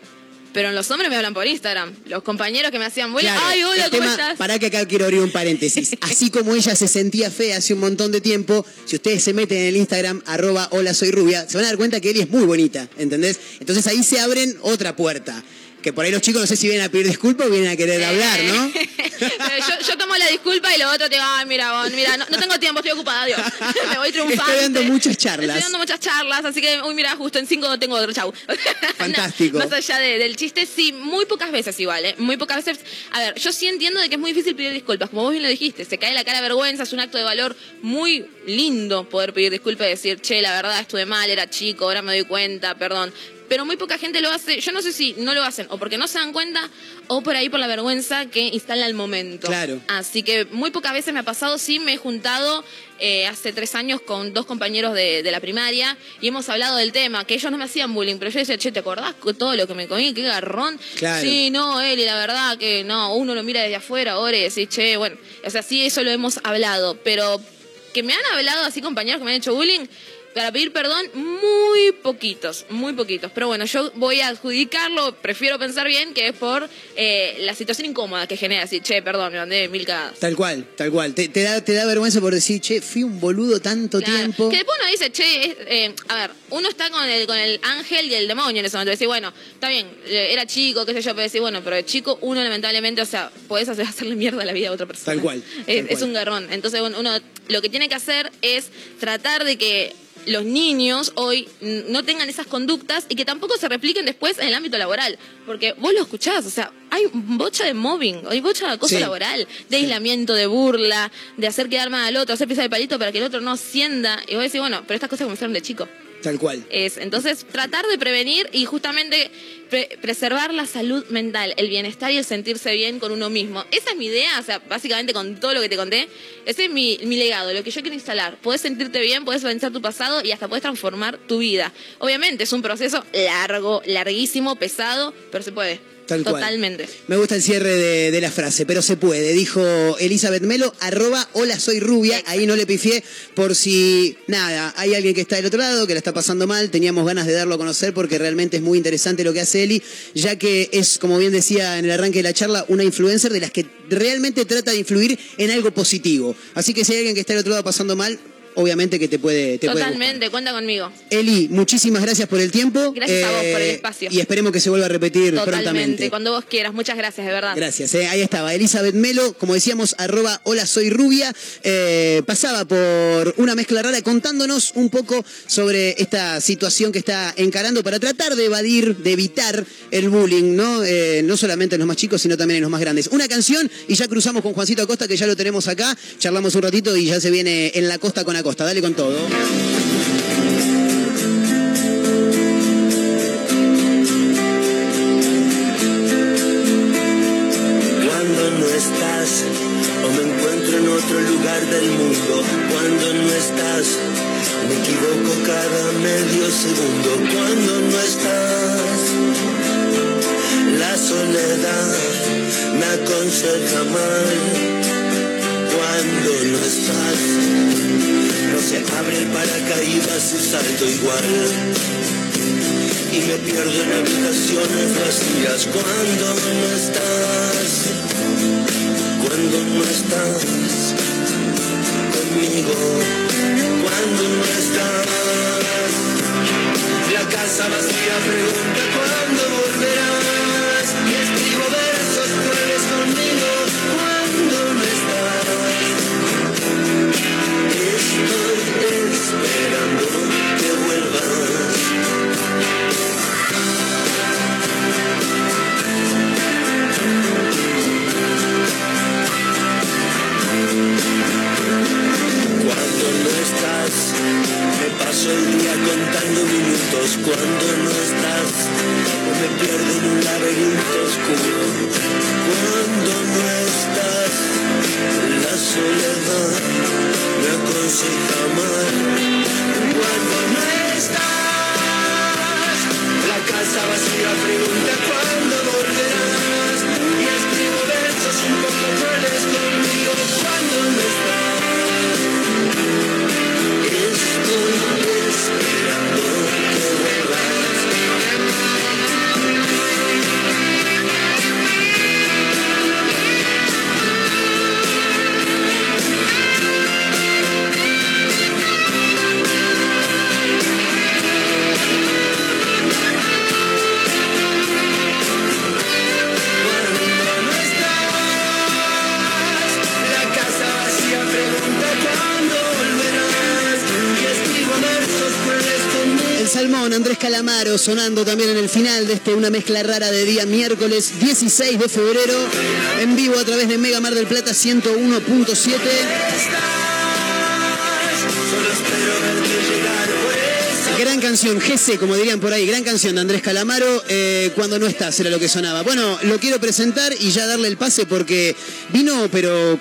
Pero en los hombres me hablan por Instagram. Los compañeros que me hacían bullying, Claro, ay, hola, ¿cómo tema- estás? Pará que acá quiero abrir un paréntesis. Así como ella se sentía fea hace un montón de tiempo, si ustedes se meten en el Instagram, arroba hola soy rubia, se van a dar cuenta que Eli es muy bonita, ¿entendés? Entonces ahí se abren otra puerta. Que por ahí los chicos no sé si vienen a pedir disculpas o vienen a querer hablar, ¿no? Yo, yo tomo la disculpa y lo otro te digo, ay, mira, vos, mira, no, no tengo tiempo, estoy ocupada, adiós. me voy triunfante. Estoy dando muchas charlas. Estoy dando muchas charlas, así que, uy, mira, justo en cinco tengo otro, chau. Fantástico. No, más allá de- del chiste, sí, muy pocas veces igual, ¿eh? Muy pocas veces. A ver, yo sí entiendo de que es muy difícil pedir disculpas, como vos bien lo dijiste, se cae la cara de vergüenza, es un acto de valor muy lindo poder pedir disculpas y decir, che, la verdad estuve mal, era chico, ahora me doy cuenta, perdón. Pero muy poca gente lo hace, yo no sé si no lo hacen o porque no se dan cuenta o por ahí por la vergüenza que instala el momento. Claro. Así que muy pocas veces me ha pasado, sí me he juntado eh, hace tres años con dos compañeros de, de la primaria y hemos hablado del tema, que ellos no me hacían bullying, pero yo decía, che, ¿te acordás todo lo que me comí? Qué garrón. Claro. Sí, no, Eli, la verdad que no, uno lo mira desde afuera ahora y decís, che, bueno, o sea, sí, eso lo hemos hablado, pero que me han hablado así compañeros que me han hecho bullying, para pedir perdón, muy poquitos, muy poquitos. Pero bueno, yo voy a adjudicarlo, prefiero pensar bien que es por eh, la situación incómoda que genera. Decir, che, perdón, me mandé mil cagadas. Tal cual, tal cual. Te, te da, te da vergüenza por decir, che, fui un boludo tanto Claro. tiempo. Que después uno dice, che, es- eh, a ver, uno está con el, con el ángel y el demonio en ese momento. Decir, bueno, está bien, eh, era chico, qué sé yo, pero decir, bueno, pero de chico uno lamentablemente, o sea, podés hacer, hacerle mierda la vida a otra persona. Tal cual, Es, cual. es un garrón. Entonces uno lo que tiene que hacer es tratar de que los niños hoy no tengan esas conductas y que tampoco se repliquen después en el ámbito laboral. Porque vos lo escuchás, o sea, hay bocha de mobbing, hay bocha de acoso Sí. laboral, de aislamiento, de burla, de hacer quedar mal al otro, hacer pisar el palito para que el otro no ascienda. Y vos decís, bueno, pero estas cosas comenzaron de chico. Tal cual. Es, entonces, tratar de prevenir y justamente pre- preservar la salud mental, el bienestar y el sentirse bien con uno mismo. Esa es mi idea, o sea, básicamente con todo lo que te conté, ese es mi, mi legado, lo que yo quiero instalar. Podés sentirte bien, podés vencer tu pasado y hasta podés transformar tu vida. Obviamente, es un proceso largo, larguísimo, pesado, pero se puede. Tal cual. Totalmente. Me gusta el cierre de, de la frase, pero se puede. Dijo Elizabeth Melo, arroba hola soy rubia. Ahí no le pifié por si, nada, hay alguien que está del otro lado, que la está pasando mal. Teníamos ganas de darlo a conocer porque realmente es muy interesante lo que hace Eli, ya que es, como bien decía en el arranque de la charla, una influencer de las que realmente trata de influir en algo positivo. Así que si hay alguien que está del otro lado pasando mal, obviamente que te puede... Te puede. Totalmente, cuenta conmigo. Eli, muchísimas gracias por el tiempo. Eh, Gracias a vos por el espacio. Y esperemos que se vuelva a repetir Totalmente, prontamente. cuando vos quieras. Muchas gracias, de verdad. Gracias, eh. ahí estaba. Elizabeth Melo, como decíamos, arroba hola soy rubia, eh, pasaba por una mezcla rara contándonos un poco sobre esta situación que está encarando para tratar de evadir, de evitar el bullying, ¿no? Eh, no solamente en los más chicos, sino también en los más grandes. Una canción y ya cruzamos con Juancito Acosta, que ya lo tenemos acá, charlamos un ratito y ya se viene en la costa con Acosta. Dale con todo. Sonando también en el final de este Una Mezcla Rara de día miércoles 16 de febrero, en vivo a través de Mega Mar del Plata 101.7. Solo espero verte llegar por esa Gran canción, GC, como dirían por ahí, gran canción de Andrés Calamaro, eh, cuando no estás, era lo que sonaba. Bueno, lo quiero presentar y ya darle el pase porque vino, pero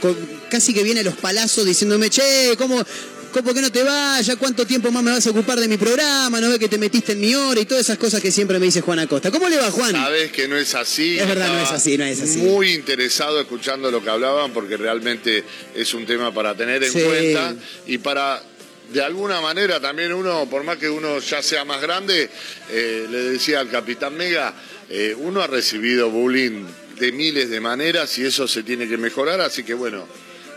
casi que viene a los palazos diciéndome, che, ¿cómo, cómo- ¿por qué no te vas? ¿Ya cuánto tiempo más me vas a ocupar de mi programa? ¿No ves que te metiste en mi hora? Y todas esas cosas que siempre me dice Juan Acosta. ¿Cómo le va, Juan? Sabes que no es así. Es verdad, no es así, no es así. Muy interesado escuchando lo que hablaban porque realmente es un tema para tener en Sí. cuenta y para de alguna manera también uno, por más que uno ya sea más grande, eh, le decía al capitán Mega, eh, uno ha recibido bullying de miles de maneras y eso se tiene que mejorar, así que bueno.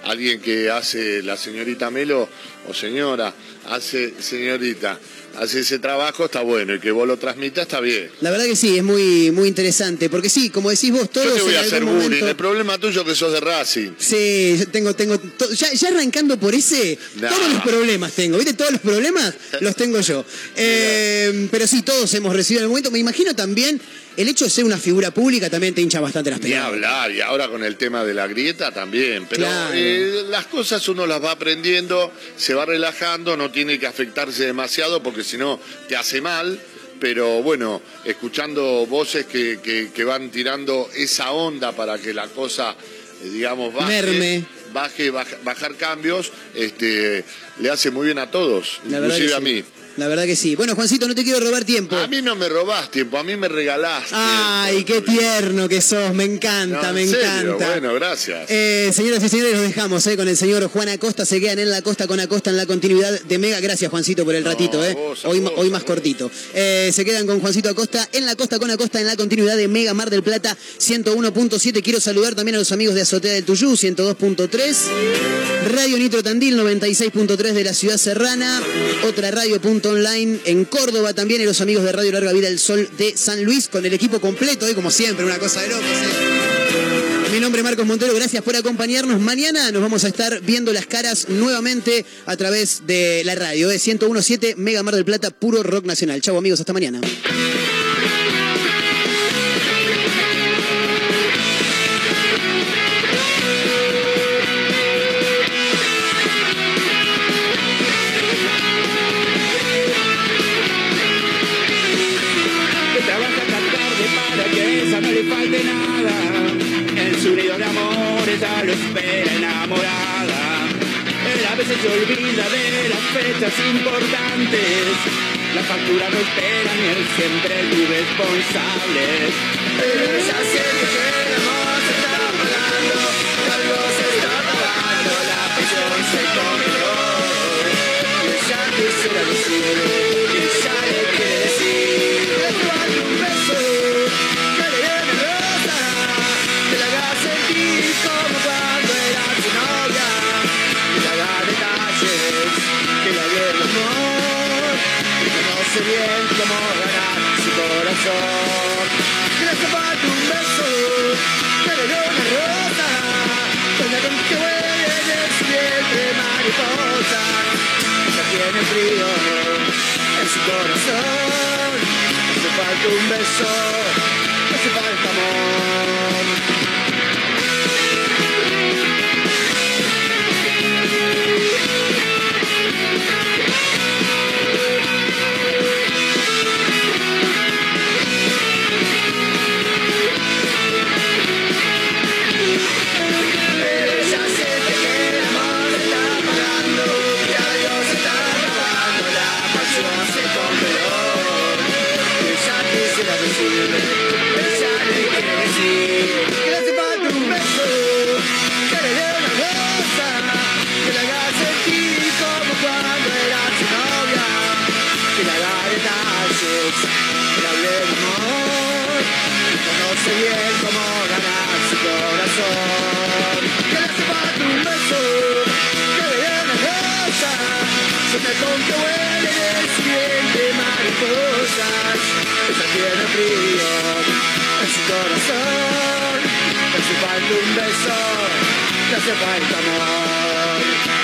Alguien que hace la señorita Melo o señora, hace señorita, hace ese trabajo, está bueno. Y que vos lo transmitas, está bien. La verdad que sí, es muy, muy interesante. Porque sí, como decís vos, todos Yo te voy a hacer bullying. momento- El problema tuyo es que sos de Racing. Sí, yo tengo, tengo, to- ya, ya arrancando por ese, todos los problemas tengo, ¿viste? Todos los problemas los tengo yo. Eh, pero sí, todos hemos recibido en algún momento. Me imagino también el hecho de ser una figura pública también te hincha bastante las pelotas. hablar, y ahora con el tema de la grieta también. Pero Claro. eh, las cosas uno las va aprendiendo, se va relajando, no tiene que afectarse demasiado porque si no te hace mal. Pero bueno, escuchando voces que, que- que van tirando esa onda para que la cosa, eh, digamos, baje, Merme. baje, baja- bajar cambios, este, le hace muy bien a todos, inclusive a mí. La verdad que sí. Bueno, Juancito, no te quiero robar tiempo. A mí no me robás tiempo, a mí me regalás. Ay, qué tierno que sos, me encanta, No, me serio, encanta. Bueno, gracias. Eh, señoras y señores, los dejamos eh, con el señor Juan Acosta. Se quedan en la costa con Acosta en la continuidad de Mega. Gracias, Juancito, por el ratito. eh. vos, a hoy, vos, hoy más cortito. Eh, se quedan con Juancito Acosta en la costa con Acosta en la continuidad de Mega Mar del Plata 101.7. Quiero saludar también a los amigos de Azotea del Tuyú 102.3. Radio Nitro Tandil 96.3 de la ciudad serrana. Otra radio online en Córdoba también. Y los amigos de Radio Larga Vida del Sol de San Luis con el equipo completo. hoy como siempre, una cosa de locos. eh. Mi nombre es Marcos Montero, gracias por acompañarnos. Mañana nos vamos a estar viendo las caras nuevamente a través de la radio, de 1017 Mega Mar del Plata, puro rock nacional. Chau amigos, hasta mañana. Espera enamorada. Él a veces se olvida de las fechas importantes. La factura no espera ni él siempre es irresponsable. Pero ella siente un beso, hace falta amor. Con que huele vientre mariposas. Ella tiene frío en su corazón, hace falta un beso, le hace falta amor.